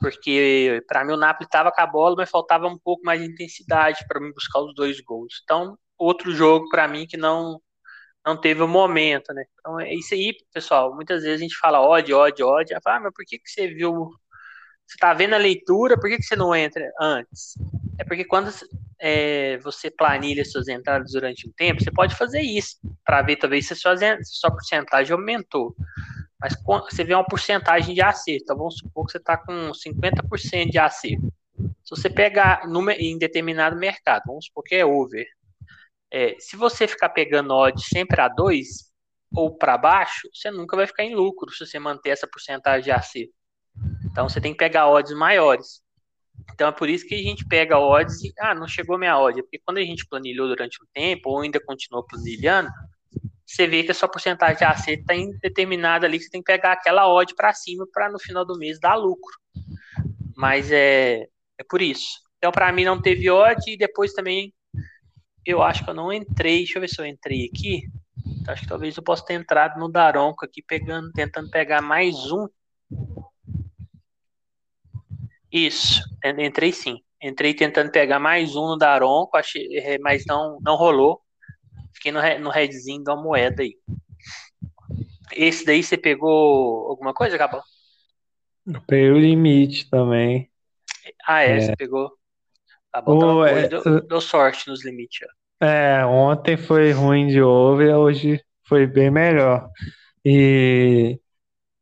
Porque para mim o Napoli estava com a bola, mas faltava um pouco mais de intensidade para mim buscar os dois gols. Então, outro jogo para mim que não não teve o momento, né? Então é isso aí, pessoal. Muitas vezes a gente fala ódio, ódio, ódio. Ah, mas por que, que você viu? Você tá vendo a leitura, por que, que você não entra antes? É porque quando é, você planilha suas entradas durante um tempo, você pode fazer isso, para ver talvez se sua, sua porcentagem aumentou. Mas você vê uma porcentagem de acerto. Então vamos supor que você está com 50% de acerto. Se você pegar em determinado mercado, vamos supor que é over, é, se você ficar pegando odd sempre a 2 ou para baixo, você nunca vai ficar em lucro se você manter essa porcentagem de acerto. Então você tem que pegar odds maiores. Então é por isso que a gente pega odds e, ah, não chegou minha odd. Porque quando a gente planilhou durante um tempo, ou ainda continuou planilhando, você vê que a sua porcentagem de acerto está determinada ali, você tem que pegar aquela odd para cima para no final do mês dar lucro. Mas é, é por isso. Então, para mim, não teve odd e depois também eu acho que eu não entrei. Deixa eu ver se eu entrei aqui. Acho que talvez eu possa ter entrado no Daronco aqui, pegando, tentando pegar mais um. Isso, entrei sim. Entrei tentando pegar mais um no Daronco, achei, é, mas não, não rolou. Fiquei no, no headzinho da moeda aí. Esse daí você pegou alguma coisa, Gabão? Eu peguei o limite também. Ah, é, é. você pegou. Tá bom, é, deu, deu, sorte nos limites. Ó. É, ontem foi ruim de over, hoje foi bem melhor. E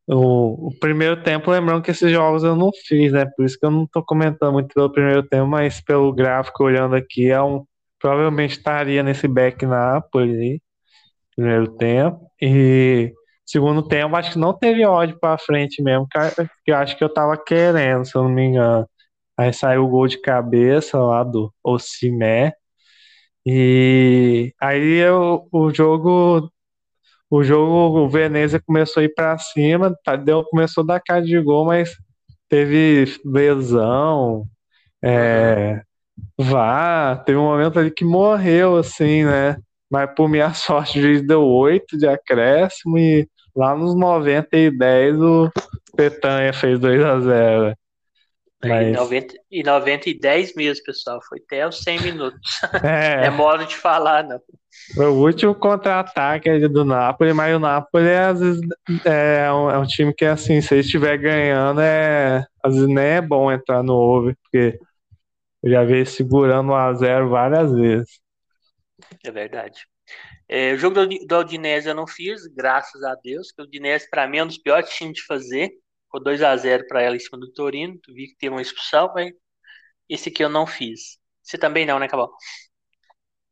o, o, primeiro tempo, lembrando que esses jogos eu não fiz, né? Por isso que eu não tô comentando muito pelo primeiro tempo, mas pelo gráfico olhando aqui, é um, provavelmente estaria nesse back Napoli, primeiro tempo. E segundo tempo, acho que não teve ódio para frente mesmo, que eu acho que eu tava querendo, se eu não me engano. Aí saiu o gol de cabeça lá do Osimé. E aí eu, o jogo o jogo o Veneza começou a ir para cima, Tadeu começou a dar cara de gol, mas teve lesão, é, vá, teve um momento ali que morreu assim, né? Mas por minha [LAUGHS] sorte o juiz deu 8 de acréscimo e lá nos 90 e 10 o Petanha fez 2 a 0 mas... E, 90, e 90 e 10 mesmo, pessoal. Foi até os 100 minutos. [LAUGHS] É, é modo de falar, não. Foi o último contra-ataque do Napoli, mas o Napoli é, às vezes, é, um, é um time que, assim, se ele estiver ganhando, é, às vezes nem é bom entrar no over, porque eu já vi ele segurando a 0 várias vezes. É verdade. É, o jogo do, do Udinese eu não fiz, graças a Deus, que o Udinese, para mim, é um dos piores times de fazer. Ficou 2 a 0 para ela em cima do Torino. Tu vi que teve uma expulsão, mas esse aqui eu não fiz. Você também não, né, Cabal?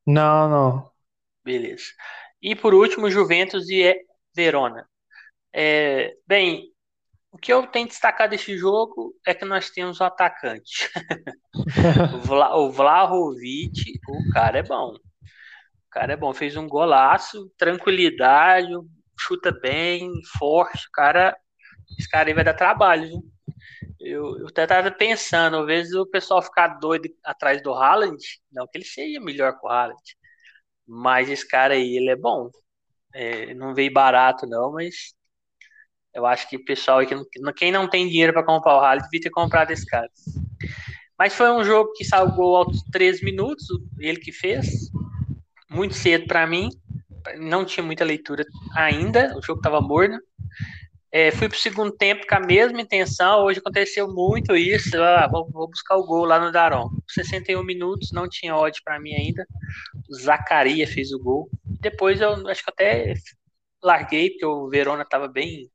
Não, não. Beleza. E por último, Juventus e Verona. É, bem, o que eu tenho destacar desse jogo é que nós temos um atacante. [LAUGHS] o, o Vlahovic, o cara é bom. O cara é bom, fez um golaço, tranquilidade, chuta bem, forte. O cara esse cara aí vai dar trabalho? Eu, eu até tava pensando, às vezes o pessoal ficar doido atrás do Haaland, não que ele seja melhor que o Haaland, mas esse cara aí, ele é bom. É, não veio barato não, mas eu acho que o pessoal aí, quem não tem dinheiro para comprar o Haaland, devia ter comprado esse cara. Mas foi um jogo que salvou aos 3 minutos, ele que fez, muito cedo para mim, não tinha muita leitura ainda, o jogo estava morno. É, fui para o segundo tempo com a mesma intenção. Hoje aconteceu muito isso. Ah, vou, vou, buscar o gol lá no Daron. 61 minutos, não tinha ódio para mim ainda. O Zacaria fez o gol. Depois eu acho que até larguei, porque o Verona estava bem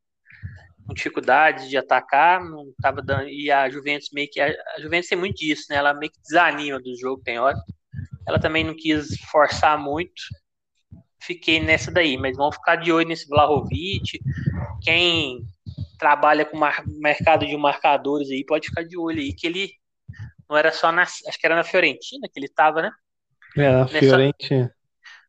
com dificuldade de atacar, não tava dando. E a Juventus meio que. A, Juventus tem muito disso, né? Ela meio que desanima do jogo, tem hora. Ela também não quis forçar muito fiquei nessa daí, mas vamos ficar de olho nesse Vlahovic. Quem trabalha com mercado de marcadores aí pode ficar de olho aí, que ele não era só na. Acho que era na Fiorentina que ele tava, né? É, na Fiorentina.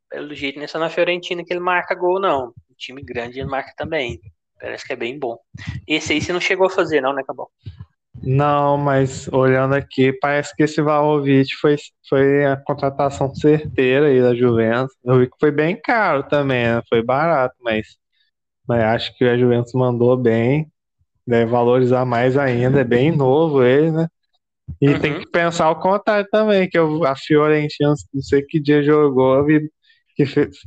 Pelo jeito, nessa na Fiorentina que ele marca gol, não. O time grande ele marca também. Parece que é bem bom. Esse aí você não chegou a fazer, não, né, Cabal? Não, mas olhando aqui, parece que esse Vlahovic foi, foi a contratação certeira aí da Juventus. Eu vi que foi bem caro também, né? Foi barato, mas, mas acho que a Juventus mandou bem. Deve valorizar mais ainda, é bem novo ele, né? E uhum. tem que pensar o contrário também, que eu, a Fiorentina, não sei que dia jogou, que fez,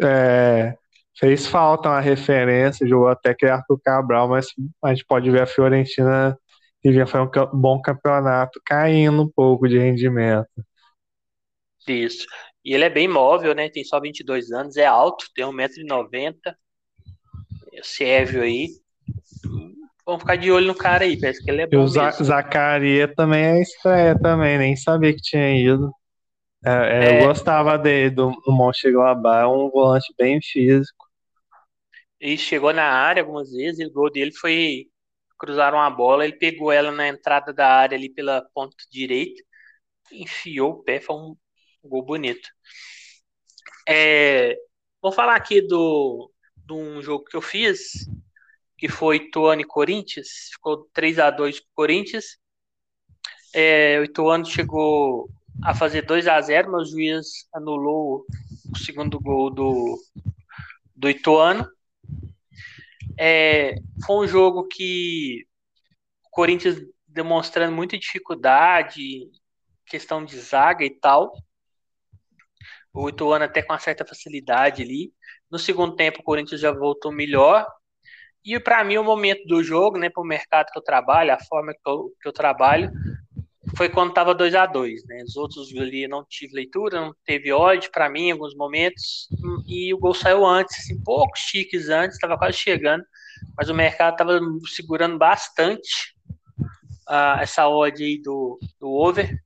é, fez falta uma referência, jogou até que Arthur Cabral, mas a gente pode ver a Fiorentina que já foi um bom campeonato, caindo um pouco de rendimento. Isso. E ele é bem móvel, né? Tem só 22 anos, é alto, tem 1,90m. É Sérvio aí. Vamos ficar de olho no cara aí, parece que ele é bom. E o Zacaria também é estreia também, nem sabia que tinha ido. É, é, é... Eu gostava dele, do, do Mönchengladbach, é um volante bem físico. E chegou na área algumas vezes, o gol dele foi cruzaram a bola, ele pegou ela na entrada da área ali pela ponta direita, enfiou o pé, foi um gol bonito. É, vou falar aqui do, de um jogo que eu fiz, que foi Ituano e Corinthians, ficou 3 a 2 para Corinthians. É, o Ituano chegou a fazer 2 a 0 mas o juiz anulou o segundo gol do, do Ituano. É, foi um jogo que o Corinthians demonstrando muita dificuldade, questão de zaga e tal. O Ituano até com uma certa facilidade ali. No segundo tempo, o Corinthians já voltou melhor. E para mim, o momento do jogo, né, para o mercado que eu trabalho, a forma que eu, que eu trabalho, foi quando estava 2 a 2 né? Os outros ali não tive leitura, não teve ódio para mim em alguns momentos, e o gol saiu antes, assim, poucos chiques antes, estava quase chegando, mas o mercado estava segurando bastante uh, essa odd aí do, do over.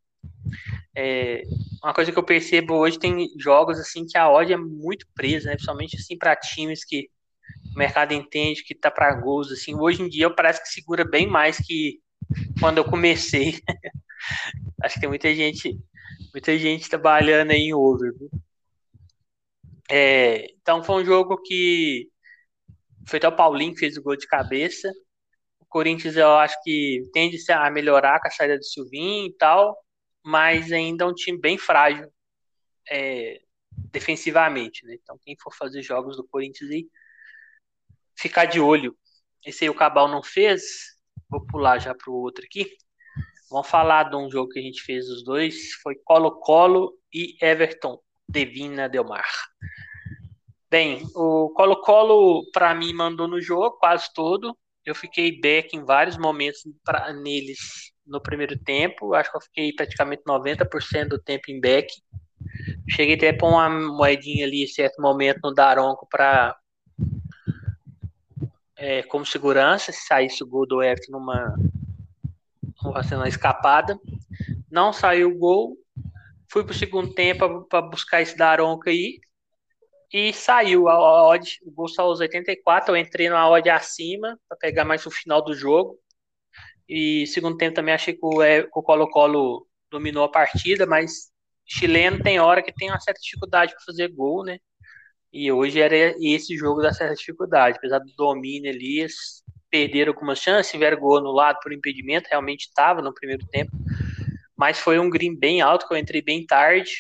É, uma coisa que eu percebo hoje tem jogos assim que a odd é muito presa, né? Principalmente assim para times que o mercado entende que tá para gols assim. Hoje em dia parece que segura bem mais que quando eu comecei. [LAUGHS] Acho que tem muita gente, muita gente trabalhando aí em over. É, então foi um jogo que foi até o Paulinho que fez o gol de cabeça. O Corinthians eu acho que tende a melhorar com a saída do Silvinho e tal, mas ainda é um time bem frágil é, defensivamente, né? Então quem for fazer jogos do Corinthians aí, ficar de olho. Esse aí o Cabal não fez, vou pular já para o outro aqui. Vamos falar de um jogo que a gente fez os dois, foi Colo-Colo e Everton, Devina Delmar. Bem, o Colo-Colo, para mim, mandou no jogo quase todo. Eu fiquei back em vários momentos pra, neles no primeiro tempo. Acho que eu fiquei praticamente 90% do tempo em back. Cheguei até para uma moedinha ali, em certo momento, no Daronco para é, como segurança, se saísse o gol do Everton numa, numa escapada. Não saiu o gol. Fui para o segundo tempo para buscar esse Daronco aí e saiu a odd, o gol saiu aos 84, eu entrei na odd acima para pegar mais o final do jogo. E segundo tempo também achei que o Colo-Colo dominou a partida, mas chileno tem hora que tem uma certa dificuldade para fazer gol, né? E hoje era esse jogo da certa dificuldade, apesar do domínio ali, perderam algumas chances, tiveram gol anulado por impedimento, realmente estava no primeiro tempo. Mas foi um green bem alto, que eu entrei bem tarde.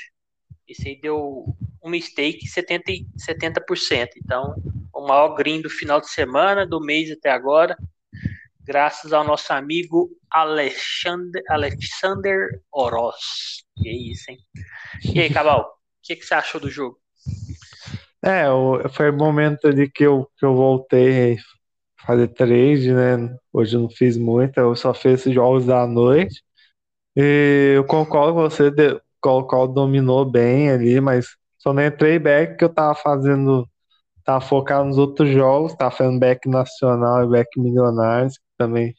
Esse aí deu um mistake 70, 70%. Então, o maior green do final de semana, do mês até agora, graças ao nosso amigo Alexander, Alexander Oroz. Que é isso, hein? E aí, Cabal, o que, que você achou do jogo? É, foi o momento ali que eu, que eu voltei fazer trade, né? Hoje eu não fiz muito, eu só fiz esses jogos da noite. E eu concordo com você, o Colo dominou bem ali, mas só não entrei back que eu tava fazendo, tava focado nos outros jogos, tava fazendo back nacional e back milionários, que também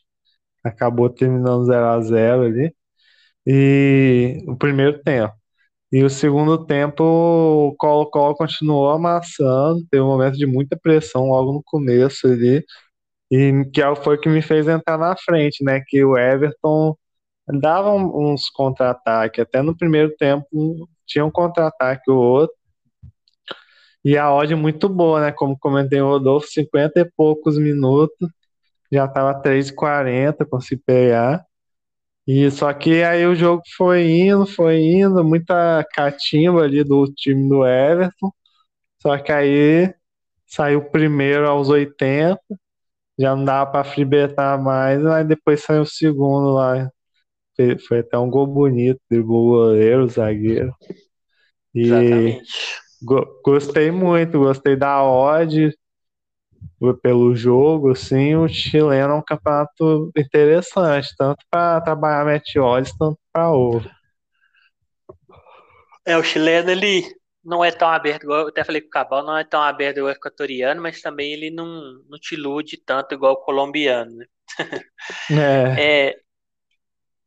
acabou terminando 0 a 0 ali. E o primeiro tempo. E o segundo tempo, o Colo-Colo continuou amassando, teve um momento de muita pressão logo no começo ali, e que é foi o que me fez entrar na frente, né? Que o Everton dava uns contra-ataques, até no primeiro tempo tinha um contra-ataque ou outro, e a odd muito boa, né? Como comentei o Rodolfo, 50 e poucos minutos, já estava 3,40 com se pegar. E só que aí o jogo foi indo, foi indo, muita catimba ali do time do Everton. Só que aí saiu primeiro aos 80, já não dava para fribetar mais, mas depois saiu o segundo lá. Foi até um gol bonito, de goleiro, zagueiro. E Exatamente. gostei muito, gostei da odd, pelo jogo, assim, o chileno é um campeonato interessante, tanto para trabalhar match odds, tanto para ovo. É, o chileno, ele não é tão aberto, igual eu até falei com o Cabal, não é tão aberto igual o equatoriano, mas também ele não, não te ilude tanto igual o colombiano, né? [LAUGHS] É. é.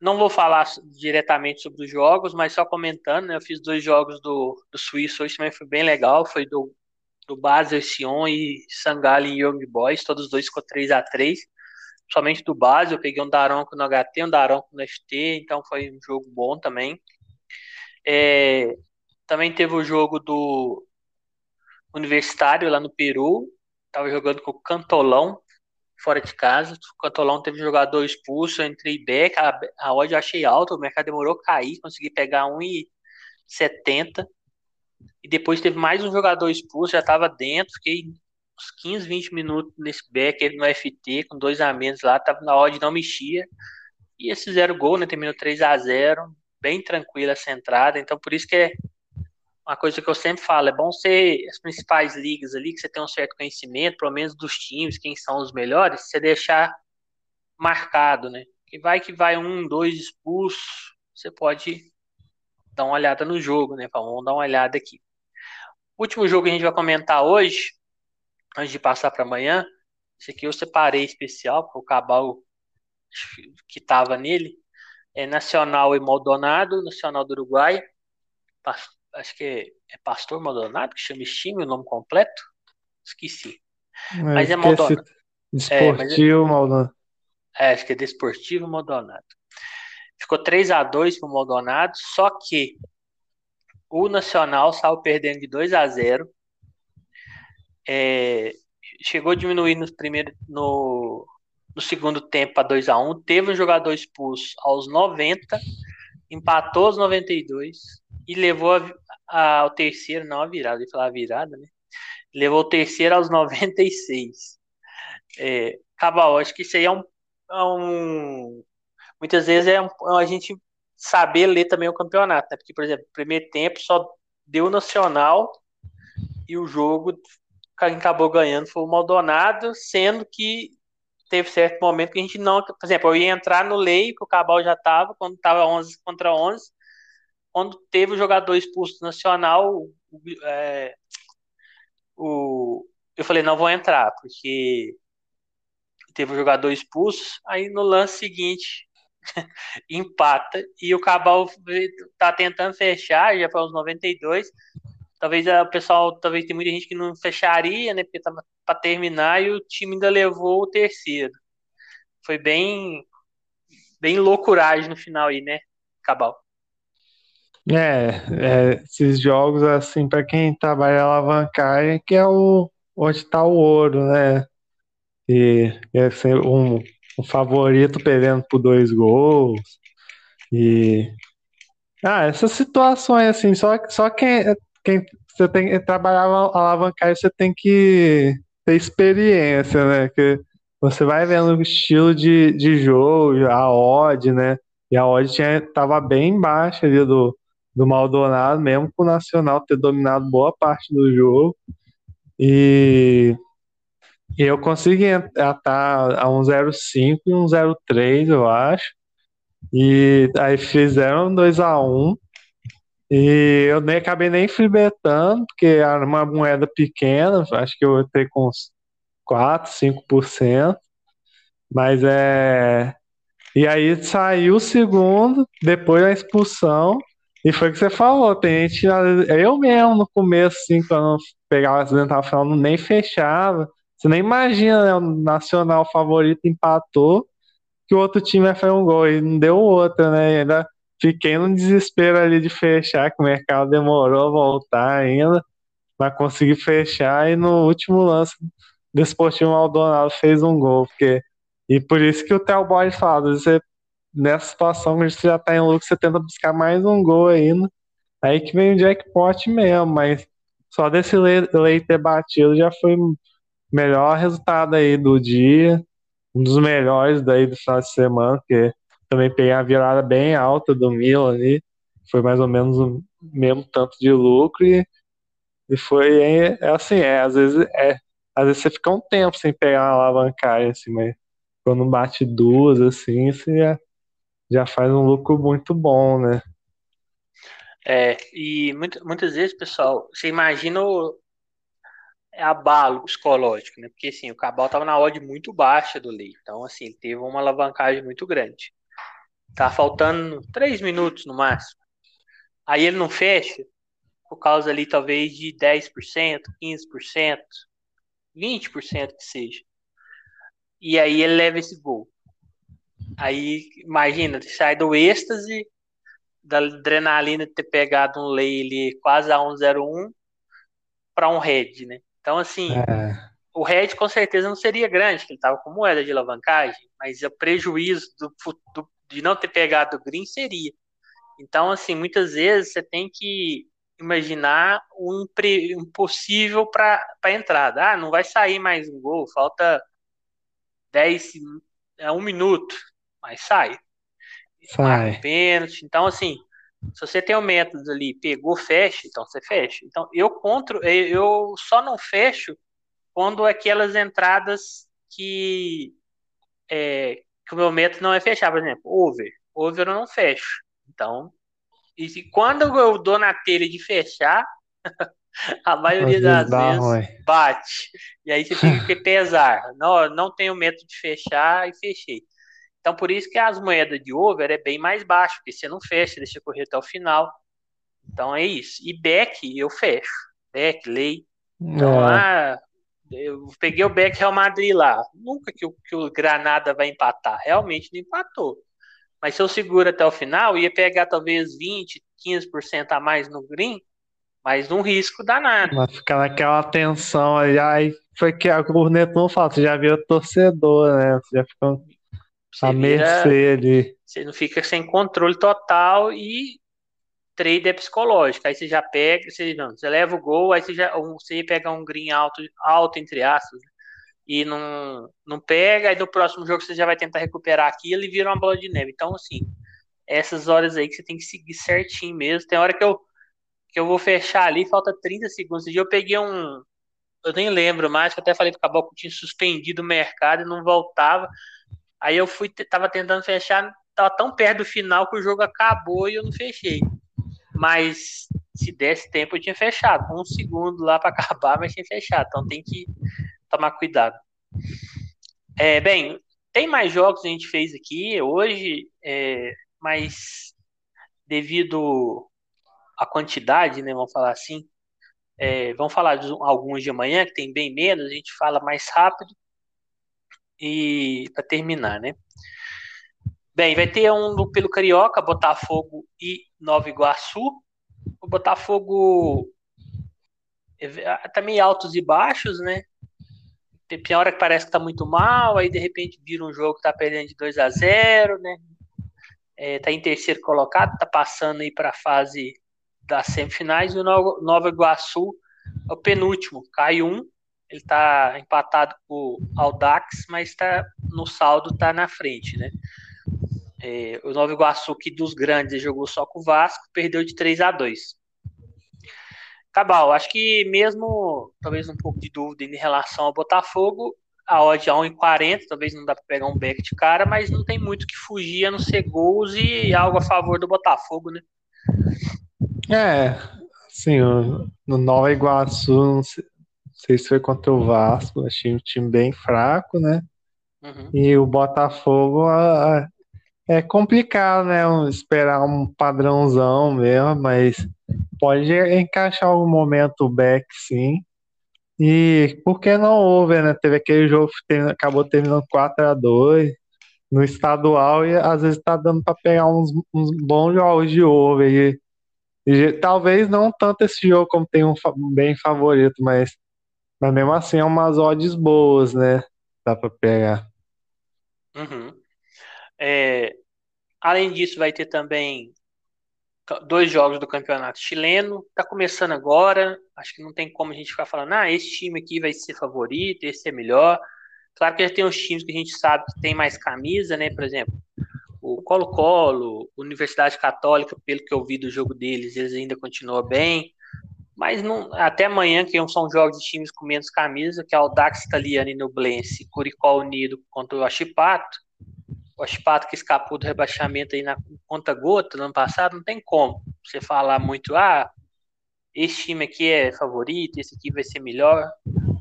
Não vou falar diretamente sobre os jogos, mas só comentando, né? Eu fiz dois jogos do, do Suíço hoje, também foi bem legal, foi do do Basel Sion e Sangali Young Boys, todos os dois ficou 3 a 3 Somente do Basel, eu peguei um Daronco no HT, um Daronco no FT, então foi um jogo bom também. É, também teve o jogo do Universitário lá no Peru, tava jogando com o Cantolão, fora de casa. O Cantolão teve um jogador expulso, eu entrei back, a, a odd eu achei alta, o mercado demorou a cair, consegui pegar 1,70 e depois teve mais um jogador expulso, já estava dentro, fiquei uns 15, 20 minutos nesse back no FT, com dois a menos lá, tava na de não mexia. E esse zero gol, né? Terminou 3 a 0 bem tranquila essa entrada. Então, por isso que é uma coisa que eu sempre falo, é bom ser as principais ligas ali, que você tem um certo conhecimento, pelo menos dos times, quem são os melhores, você deixar marcado, né? Que vai que vai um, dois expulsos, você pode dar uma olhada no jogo, né? Vamos dar uma olhada aqui. Último jogo que a gente vai comentar hoje, antes de passar para amanhã, esse aqui eu separei especial, para o Cabal que estava nele, é Nacional e Maldonado, Nacional do Uruguai, acho que é, é Pastor Maldonado, que chama time, o nome completo, esqueci. É, mas é Maldonado. Desportivo é, é, Maldonado. É, acho que é Desportivo Maldonado. Ficou 3 a 2 para o Maldonado, só que o Nacional saiu perdendo de 2 a 0 é, chegou a diminuir no primeiro no, no segundo tempo para 2 a 1 teve um jogador expulso aos 90 empatou aos 92 e levou a, ao terceiro não a virada, ia falar a virada né levou o terceiro aos [LAUGHS] 96 é, Cabal, acho que isso aí é um, é um muitas vezes é, um, a gente saber ler também o campeonato, né? Porque, por exemplo, primeiro tempo só deu Nacional e o jogo quem acabou ganhando foi o Maldonado, sendo que teve certo momento que a gente não, por exemplo, eu ia entrar no Lei, que o Cabal já estava, quando estava 11 contra 11, quando teve o jogador expulso Nacional, é, o, eu falei, não vou entrar, porque teve o jogador expulso, aí no lance seguinte [LAUGHS] empata e o Cabal tá tentando fechar já para os 92. Talvez o pessoal, talvez tem muita gente que não fecharia, né? Porque tava para terminar e o time ainda levou o terceiro. Foi bem bem loucuragem no final aí, né, Cabal? É, é esses jogos assim para quem trabalha alavancagem que é o onde está o ouro, né? E ia ser um, um favorito perdendo por dois gols. E. Ah, essas situações, assim, só, só quem, quem você tem que trabalhar alavancar, você tem que ter experiência, né? Que você vai vendo o estilo de, de jogo, a odd, né? E a odd tinha, tava bem baixa ali do, do Maldonado, mesmo com o Nacional ter dominado boa parte do jogo. E, e eu consegui estar a um 0,5 e um 0,3, eu acho. E aí fizeram 2 a 1 e eu nem acabei nem freebetando, porque era uma moeda pequena, acho que eu entrei com uns 4, 5%. Mas é. E aí saiu o segundo, depois da expulsão, e foi o que você falou, tem gente, eu mesmo no começo, assim, quando pegava acidental final, nem fechava. Você nem imagina, né? O Nacional favorito empatou, que o outro time vai fazer um gol e não deu outra, né? E ainda fiquei no desespero ali de fechar, que o mercado demorou a voltar ainda, para conseguir fechar, e no último lance do Esportivo Maldonado fez um gol, porque e por isso que o Theo Boy fala, você, nessa situação que você já tá em lucro, você tenta buscar mais um gol ainda, aí que vem o jackpot mesmo, mas só desse lei ter batido já foi o melhor resultado aí do dia, um dos melhores daí do final de semana, porque também peguei a virada bem alta do Milan ali, foi mais ou menos o mesmo tanto de lucro e, e foi é, é assim, é, às vezes é, às vezes você fica um tempo sem pegar uma alavancagem assim, mas quando bate duas assim, você já, já faz um lucro muito bom, né? É, e muito, muitas vezes, pessoal, você imagina o abalo psicológico, né? Porque assim, o Cabal estava na odd muito baixa do Lei. Então, assim, teve uma alavancagem muito grande. Tá faltando três minutos no máximo. Aí ele não fecha, por causa ali talvez de 10%, 15%, 20% que seja. E aí ele leva esse gol. Aí, imagina, sai do êxtase, da adrenalina de ter pegado um lei ali quase a 101 para um red, né? Então, assim, é. o red com certeza não seria grande, que ele estava com moeda de alavancagem, mas o prejuízo do, do, de não ter pegado o green seria. Então, assim, muitas vezes você tem que imaginar um, um possível para a entrada. Ah, não vai sair mais um gol, falta 10, é um minuto, mas sai. Sai. Pênalti. Então, assim, se você tem o um método ali, pegou, fecha, então você fecha. Então, eu contra, eu só não fecho quando aquelas entradas que, é, que o meu método não é fechar, por exemplo, over. Over eu não fecho. Então, e quando eu dou na telha de fechar, [LAUGHS] a maioria das vezes ruim. bate. E aí você tem [LAUGHS] que pesar. Não, não tenho método de fechar e fechei. Então, por isso que as moedas de over é bem mais baixo, porque você não fecha, deixa correr até o final. Então é isso. E back eu fecho. Back, lei. Então, é. ah, eu peguei o back Real Madrid lá. Nunca que o, que o Granada vai empatar. Realmente não empatou. Mas se eu seguro até o final, ia pegar talvez 20, 15% a mais no green, mas num risco danado. Mas ficar naquela tensão aí, foi que a Corneton fala, você já viu o torcedor, né? Você já ficou a mercê ali. Você não fica sem controle total e trade é psicológico. Aí você já pega, você, não, você leva o gol, aí você já você pega um green alto, alto entre aspas, e não, não pega, aí no próximo jogo você já vai tentar recuperar aquilo e vira uma bola de neve. Então, assim, essas horas aí que você tem que seguir certinho mesmo. Tem hora que eu, que eu vou fechar ali, falta 30 segundos. Esse dia eu peguei um. Eu nem lembro mais, que eu até falei pro Cabal que tinha suspendido o mercado e não voltava. Aí eu fui, tava tentando fechar, tava tão perto do final que o jogo acabou e eu não fechei. Mas se desse tempo eu tinha fechado. Um segundo lá para [LAUGHS] acabar, mas tinha fechado. Então tem que tomar cuidado. É, bem, tem mais jogos que a gente fez aqui hoje, é, mas devido à quantidade, né, vamos falar assim, é, vamos falar de alguns de amanhã, que tem bem menos, a gente fala mais rápido e para terminar, né? Bem, vai ter um pelo Carioca, Botafogo e Nova Iguaçu. O Botafogo é, tá meio altos e baixos, né? tem hora que parece que tá muito mal, aí de repente vira um jogo que tá perdendo de 2 a 0 né? É, tá em terceiro colocado, tá passando aí para a fase das semifinais, e o Nova Iguaçu é o penúltimo, cai um, ele tá empatado com o Aldax, mas tá, no saldo tá na frente, né? É, o Nova Iguaçu, que dos grandes jogou só com o Vasco, perdeu de 3 a 2 Cabal, acho que mesmo, talvez um pouco de dúvida em relação ao Botafogo, a odd é 1,40, talvez não dá para pegar um back de cara, mas não tem muito que fugir a não ser gols e algo a favor do Botafogo, né? É, sim, no Nova Iguaçu, sei, não sei se foi contra o Vasco, achei um time bem fraco, né? Uhum. E o Botafogo a, a, é complicado, né? Esperar um padrãozão mesmo, mas pode encaixar algum momento o back, sim. E por que não houve, né? Teve aquele jogo que acabou terminando 4 a 2 no estadual e às vezes tá dando para pegar uns, uns, bons jogos de over. E, e, talvez não tanto esse jogo como tem um bem favorito, mas, mas mesmo assim é umas odds boas, né? Dá para pegar. Uhum. É, além disso, vai ter também dois jogos do campeonato chileno. Está começando agora. Acho que não tem como a gente ficar falando, ah, esse time aqui vai ser favorito, esse é melhor. Claro que já tem os times que a gente sabe que tem mais camisa, né? Por exemplo, o Colo-Colo, Universidade Católica, pelo que eu vi do jogo deles, eles ainda continuam bem. Mas não, até amanhã, que são jogos de times com menos camisa, que é o Dax Italiano e Nublense, Curicó Unido contra o Achipato o Aspato que escapou do rebaixamento aí na conta gota no ano passado, não tem como você falar muito, ah, esse time aqui é favorito, esse aqui vai ser melhor.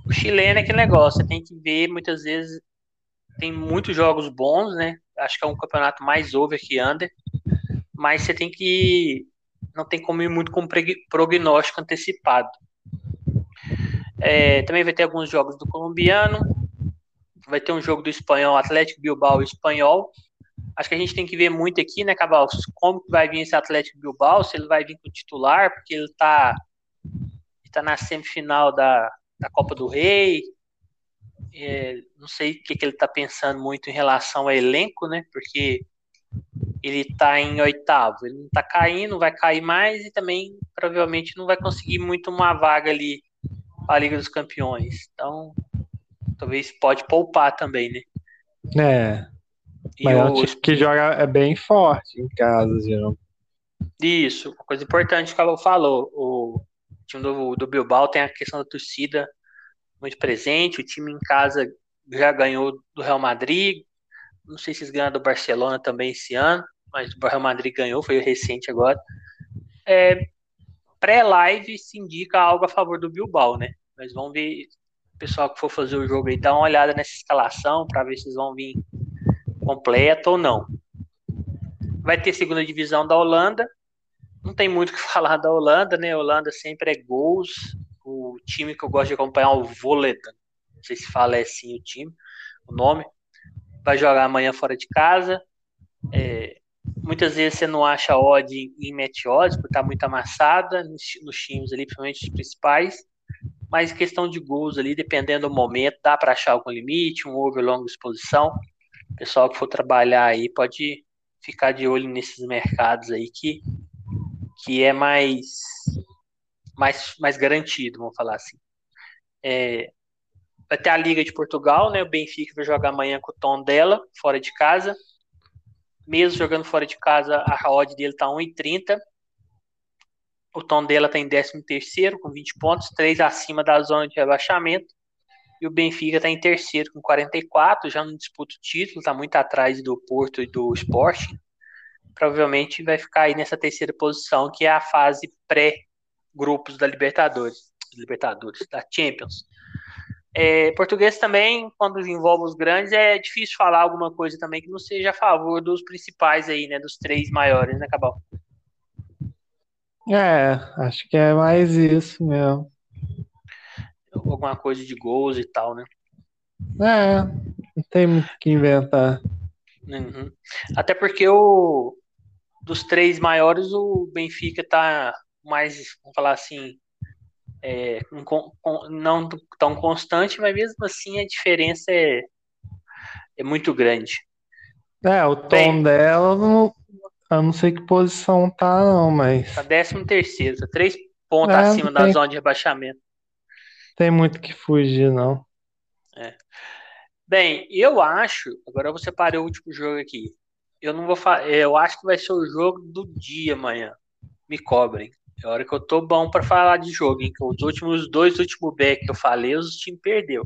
O chileno é aquele negócio, você tem que ver, muitas vezes tem muitos jogos bons, né? Acho que é um campeonato mais over que under, mas você tem que não tem como ir muito com prognóstico antecipado. É, também vai ter alguns jogos do colombiano, vai ter um jogo do espanhol, Atlético Bilbao espanhol. Acho que a gente tem que ver muito aqui, né, Cabal, como vai vir esse Atlético Bilbao, se ele vai vir com titular, porque ele está tá na semifinal da, da Copa do Rei. É, não sei o que, que ele está pensando muito em relação ao elenco, né? Porque ele está em oitavo, ele não está caindo, vai cair mais e também provavelmente não vai conseguir muito uma vaga ali para a Liga dos Campeões. Então, talvez pode poupar também, né? É. E mas o... é um time que joga é bem forte em casa, geralmente. Isso, uma coisa importante que ela falou. O time do, do Bilbao tem a questão da torcida muito presente. O time em casa já ganhou do Real Madrid. Não sei se eles ganharam do Barcelona também esse ano, mas o Real Madrid ganhou, foi recente agora. É, Pré-live se indica algo a favor do Bilbao, né? Mas vamos ver pessoal que for fazer o jogo aí, dá uma olhada nessa escalação para ver se eles vão vir completo ou não. Vai ter segunda divisão da Holanda. Não tem muito o que [LAUGHS] falar da Holanda, né? A Holanda sempre é gols. O time que eu gosto de acompanhar é o Voleta. Não sei se fala assim o time, o nome. Vai jogar amanhã fora de casa. É, muitas vezes você não acha odd em match odds, porque tá muito amassada nos, nos times ali, principalmente os principais mas questão de gols ali, dependendo do momento, dá para achar algum limite, um over longa exposição. Pessoal que for trabalhar aí pode ficar de olho nesses mercados aí que, que é mais, mais, mais garantido, vamos falar assim. É, ter a Liga de Portugal, né? O Benfica vai jogar amanhã com o tom dela, fora de casa. Mesmo jogando fora de casa, a odd dele tá 1,30. O tom dela está em 13 com 20 pontos, 3 acima da zona de rebaixamento. E o Benfica está em terceiro com 44, já não disputa o título, está muito atrás do Porto e do Sporting. Provavelmente vai ficar aí nessa terceira posição, que é a fase pré-grupos da Libertadores, Libertadores, da Champions. É, português também, quando envolve os grandes, é difícil falar alguma coisa também que não seja a favor dos principais aí, né? Dos três maiores, né, Cabal? É, acho que é mais isso mesmo. Alguma coisa de gols e tal, né? É, não tem muito o que inventar. Uhum. Até porque o dos três maiores, o Benfica tá mais, vamos falar assim, é, não tão constante, mas mesmo assim a diferença é, é muito grande. É, o tom Bem, dela, não, eu não sei que posição tá, não, mas. Tá 13 terceiro, tá três pontos é, acima da zona de rebaixamento. Tem muito que fugir, não. É. Bem, eu acho. Agora eu vou separar o último jogo aqui. Eu não vou falar. Eu acho que vai ser o jogo do dia amanhã. Me cobrem. É hora que eu tô bom para falar de jogo, hein? Os últimos dois últimos back que eu falei, os times perdeu.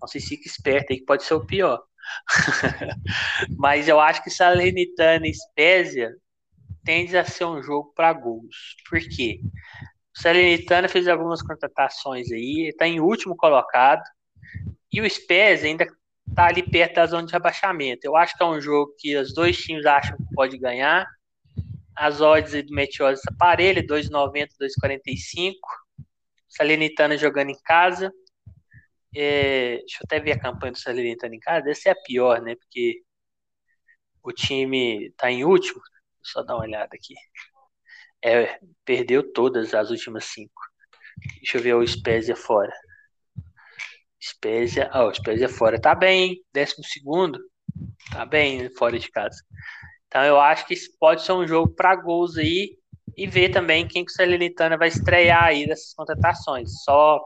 Não sei se fica esperto aí que pode ser o pior. [LAUGHS] Mas eu acho que Salernitana e Spezia tende a ser um jogo para gols. Por quê? O Salernitana fez algumas contratações aí, está em último colocado. E o Spezia ainda está ali perto da zona de rebaixamento. Eu acho que é um jogo que os dois times acham que pode ganhar. As odds do Meteoros aparelho, 2,90, 2,45. Salernitana jogando em casa. É, deixa eu até ver a campanha do Salernitana em casa. Essa é a pior, né? Porque o time está em último. Só dar uma olhada aqui. É, perdeu todas as últimas cinco. Deixa eu ver o Spezia fora. Spezia, oh, Spezia fora. Tá bem, décimo segundo. Tá bem fora de casa. Então eu acho que pode ser um jogo para gols aí e ver também quem que o Salernitana vai estrear aí dessas contratações. Só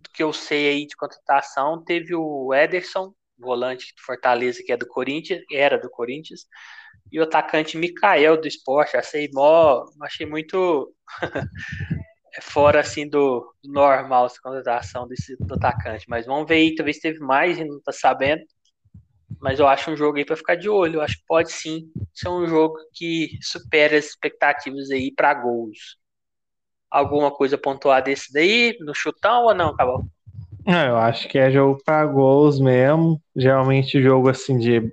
do que eu sei aí de contratação, teve o Ederson, volante do Fortaleza, que é do Corinthians, era do Corinthians, e o atacante Mikael do esporte. Achei mó, achei muito [LAUGHS] fora assim do, normal essa contratação desse do atacante. Mas vamos ver aí, talvez teve mais e não tá sabendo. Mas eu acho um jogo aí para ficar de olho. Eu acho que pode sim ser um jogo que supera as expectativas aí para gols. Alguma coisa pontuada desse daí, no chutão ou não, Cabal? Não, eu acho que é jogo para gols mesmo. Geralmente jogo assim de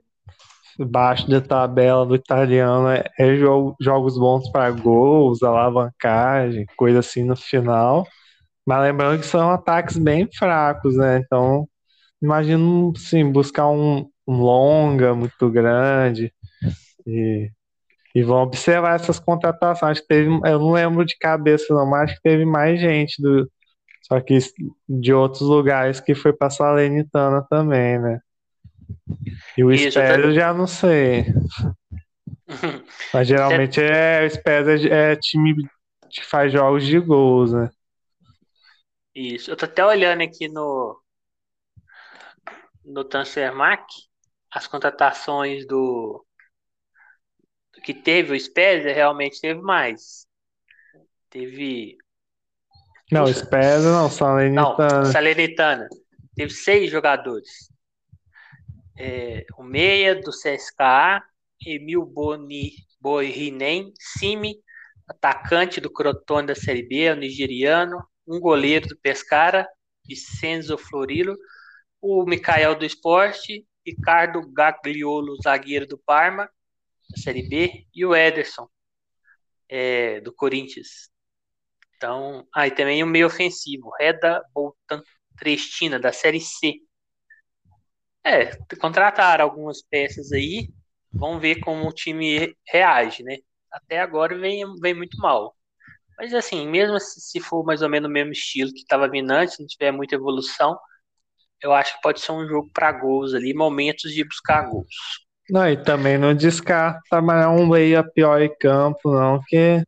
baixo da tabela do italiano é, é jogo, jogos bons para gols, alavancagem, coisa assim no final. Mas lembrando que são ataques bem fracos, né? Então, imagino, sim, buscar um, um longa muito grande. E, e vão observar essas contratações. Que teve, eu não lembro de cabeça, não, mas acho que teve mais gente do, só que de outros lugares que foi para Salernitana também, né? E o eu já não sei. [LAUGHS] Mas geralmente é, o Spezia é, é time que faz jogos de gols, né? Isso. Eu tô até olhando aqui no no Transfermarkt as contratações do, do que teve o Spezia realmente teve mais. Teve. Não, Puxa, Spezia não, Salernitana. Não, Salernitana. Teve seis jogadores. É, o Meia do CSKA, Emil Boni, Boirinen, Simi, atacante do Crotone da Série B, o nigeriano, um goleiro do Pescara, Vicenzo Florilo, o Mikael do Esporte, Ricardo Gagliolo, zagueiro do Parma, da Série B, e o Ederson, é, do Corinthians. Então, aí ah, também o meio ofensivo, Reda Boltan Trestina, da Série C. É, contrataram algumas peças aí, vamos ver como o time reage, né? Até agora vem, vem muito mal. Mas assim, mesmo se for mais ou menos o mesmo estilo que estava vindo antes, não tiver muita evolução, eu acho que pode ser um jogo para gols ali, momentos de buscar gols. Não, e também não descarta mais um meia pior em campo, não, que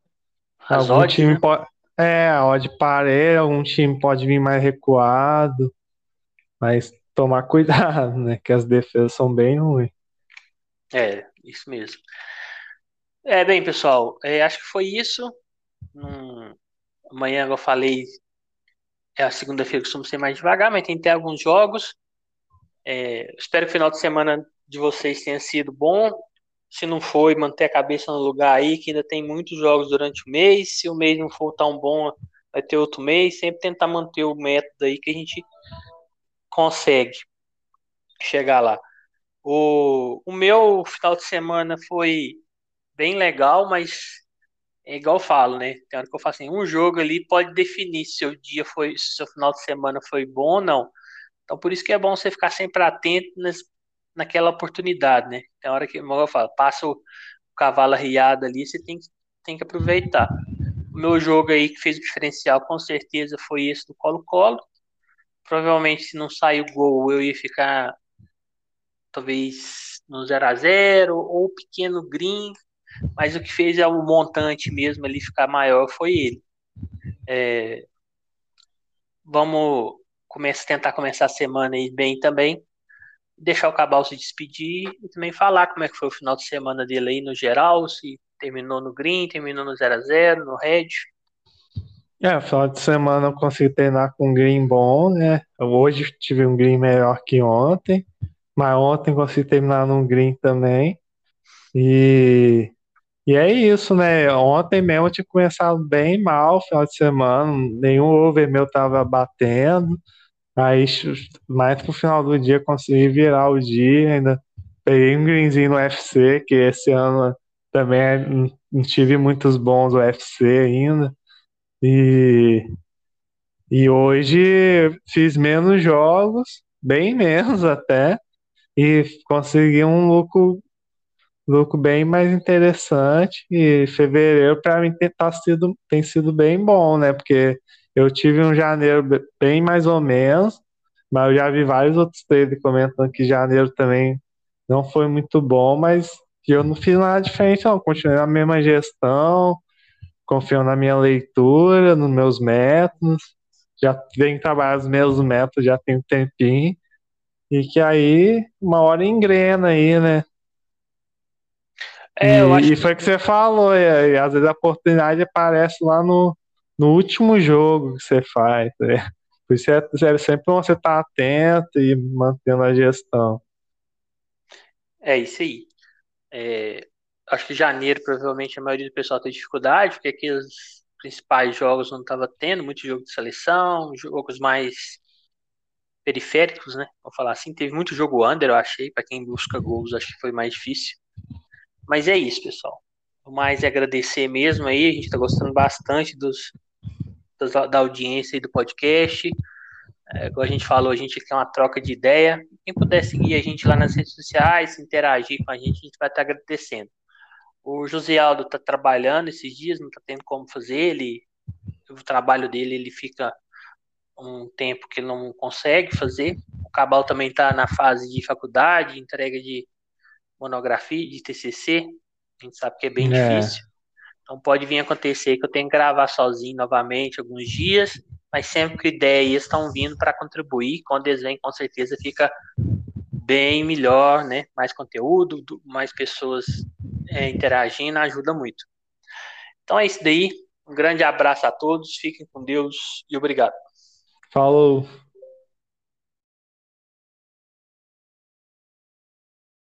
As algum odds, time né? pode. É, a odd parede, algum time pode vir mais recuado, mas tomar cuidado, né? Que as defesas são bem ruins. É, isso mesmo. É, bem, pessoal, é, acho que foi isso. Hum, amanhã eu falei é a segunda-feira costuma ser mais devagar, mas tem ter alguns jogos. É, espero que o final de semana de vocês tenha sido bom. Se não foi, manter a cabeça no lugar aí, que ainda tem muitos jogos durante o mês. Se o mês não for tão bom, vai ter outro mês. Sempre tentar manter o método aí que a gente consegue chegar lá. O, o meu final de semana foi bem legal, mas é igual eu falo, né? Tem hora que eu falo assim, um jogo ali pode definir se o dia foi, se seu final de semana foi bom ou não. Então por isso que é bom você ficar sempre atento nas, naquela oportunidade, né? Tem hora que, como eu falo, passa o, o cavalo arriado ali, você tem, tem que aproveitar. O meu jogo aí que fez o diferencial com certeza foi esse do Colo-Colo. Provavelmente se não sair o gol eu ia ficar talvez no 0 a 0 ou pequeno green, mas o que fez é o montante mesmo ali ficar maior foi ele. É, vamos começar, tentar começar a semana aí bem também. Deixar o Cabal se despedir e também falar como é que foi o final de semana dele aí no geral, se terminou no green, terminou no 0 a 0 no red. É, final de semana eu consegui treinar com um green bom, né? Hoje tive um green melhor que ontem, mas ontem consegui terminar num green também. E, e é isso, né? Ontem mesmo eu tinha começado bem mal, final de semana, nenhum over meu tava batendo. Aí, mais pro final do dia, consegui virar o dia, ainda peguei um greenzinho no UFC, que esse ano também não tive muitos bons UFC ainda. E, e hoje fiz menos jogos, bem menos [LAUGHS] até, e consegui um lucro, lucro bem mais interessante. E fevereiro, para mim, tem, tá sido, tem sido bem bom, né? Porque eu tive um janeiro bem mais ou menos, mas eu já vi vários outros traders comentando que janeiro também não foi muito bom, mas eu não fiz nada diferente, não. Continuei na mesma gestão, confio na minha leitura, nos meus métodos, já venho trabalhando os meus métodos já tem um tempinho, e que aí uma hora engrena aí, né? É, e, e foi o que você falou, e, e, às vezes a oportunidade aparece lá no, no último jogo que você faz. Né? Por isso é, é sempre você estar atento e mantendo a gestão. É isso aí. É, acho que janeiro, provavelmente, a maioria do pessoal tem dificuldade, porque aqui os principais jogos não estava tendo, muito jogo de seleção, jogos mais periféricos, né? Vou falar assim, teve muito jogo under, eu achei, para quem busca gols, acho que foi mais difícil. Mas é isso, pessoal. Mais é agradecer mesmo aí, a gente está gostando bastante dos, dos, da audiência e do podcast. É, como a gente falou, a gente quer uma troca de ideia. Quem puder seguir a gente lá nas redes sociais, interagir com a gente, a gente vai estar agradecendo. O José Aldo está trabalhando esses dias, não está tendo como fazer. Ele, o trabalho dele ele fica um tempo que não consegue fazer. O Cabal também está na fase de faculdade, entrega de monografia, de TCC. A gente sabe que é bem é. difícil. Então pode vir acontecer que eu tenha que gravar sozinho novamente alguns dias, mas sempre que ideias estão vindo para contribuir. Quando eles vêm, com certeza fica bem melhor, né? Mais conteúdo, mais pessoas é, interagindo ajuda muito. Então é isso daí. Um grande abraço a todos, fiquem com Deus e obrigado. Falou.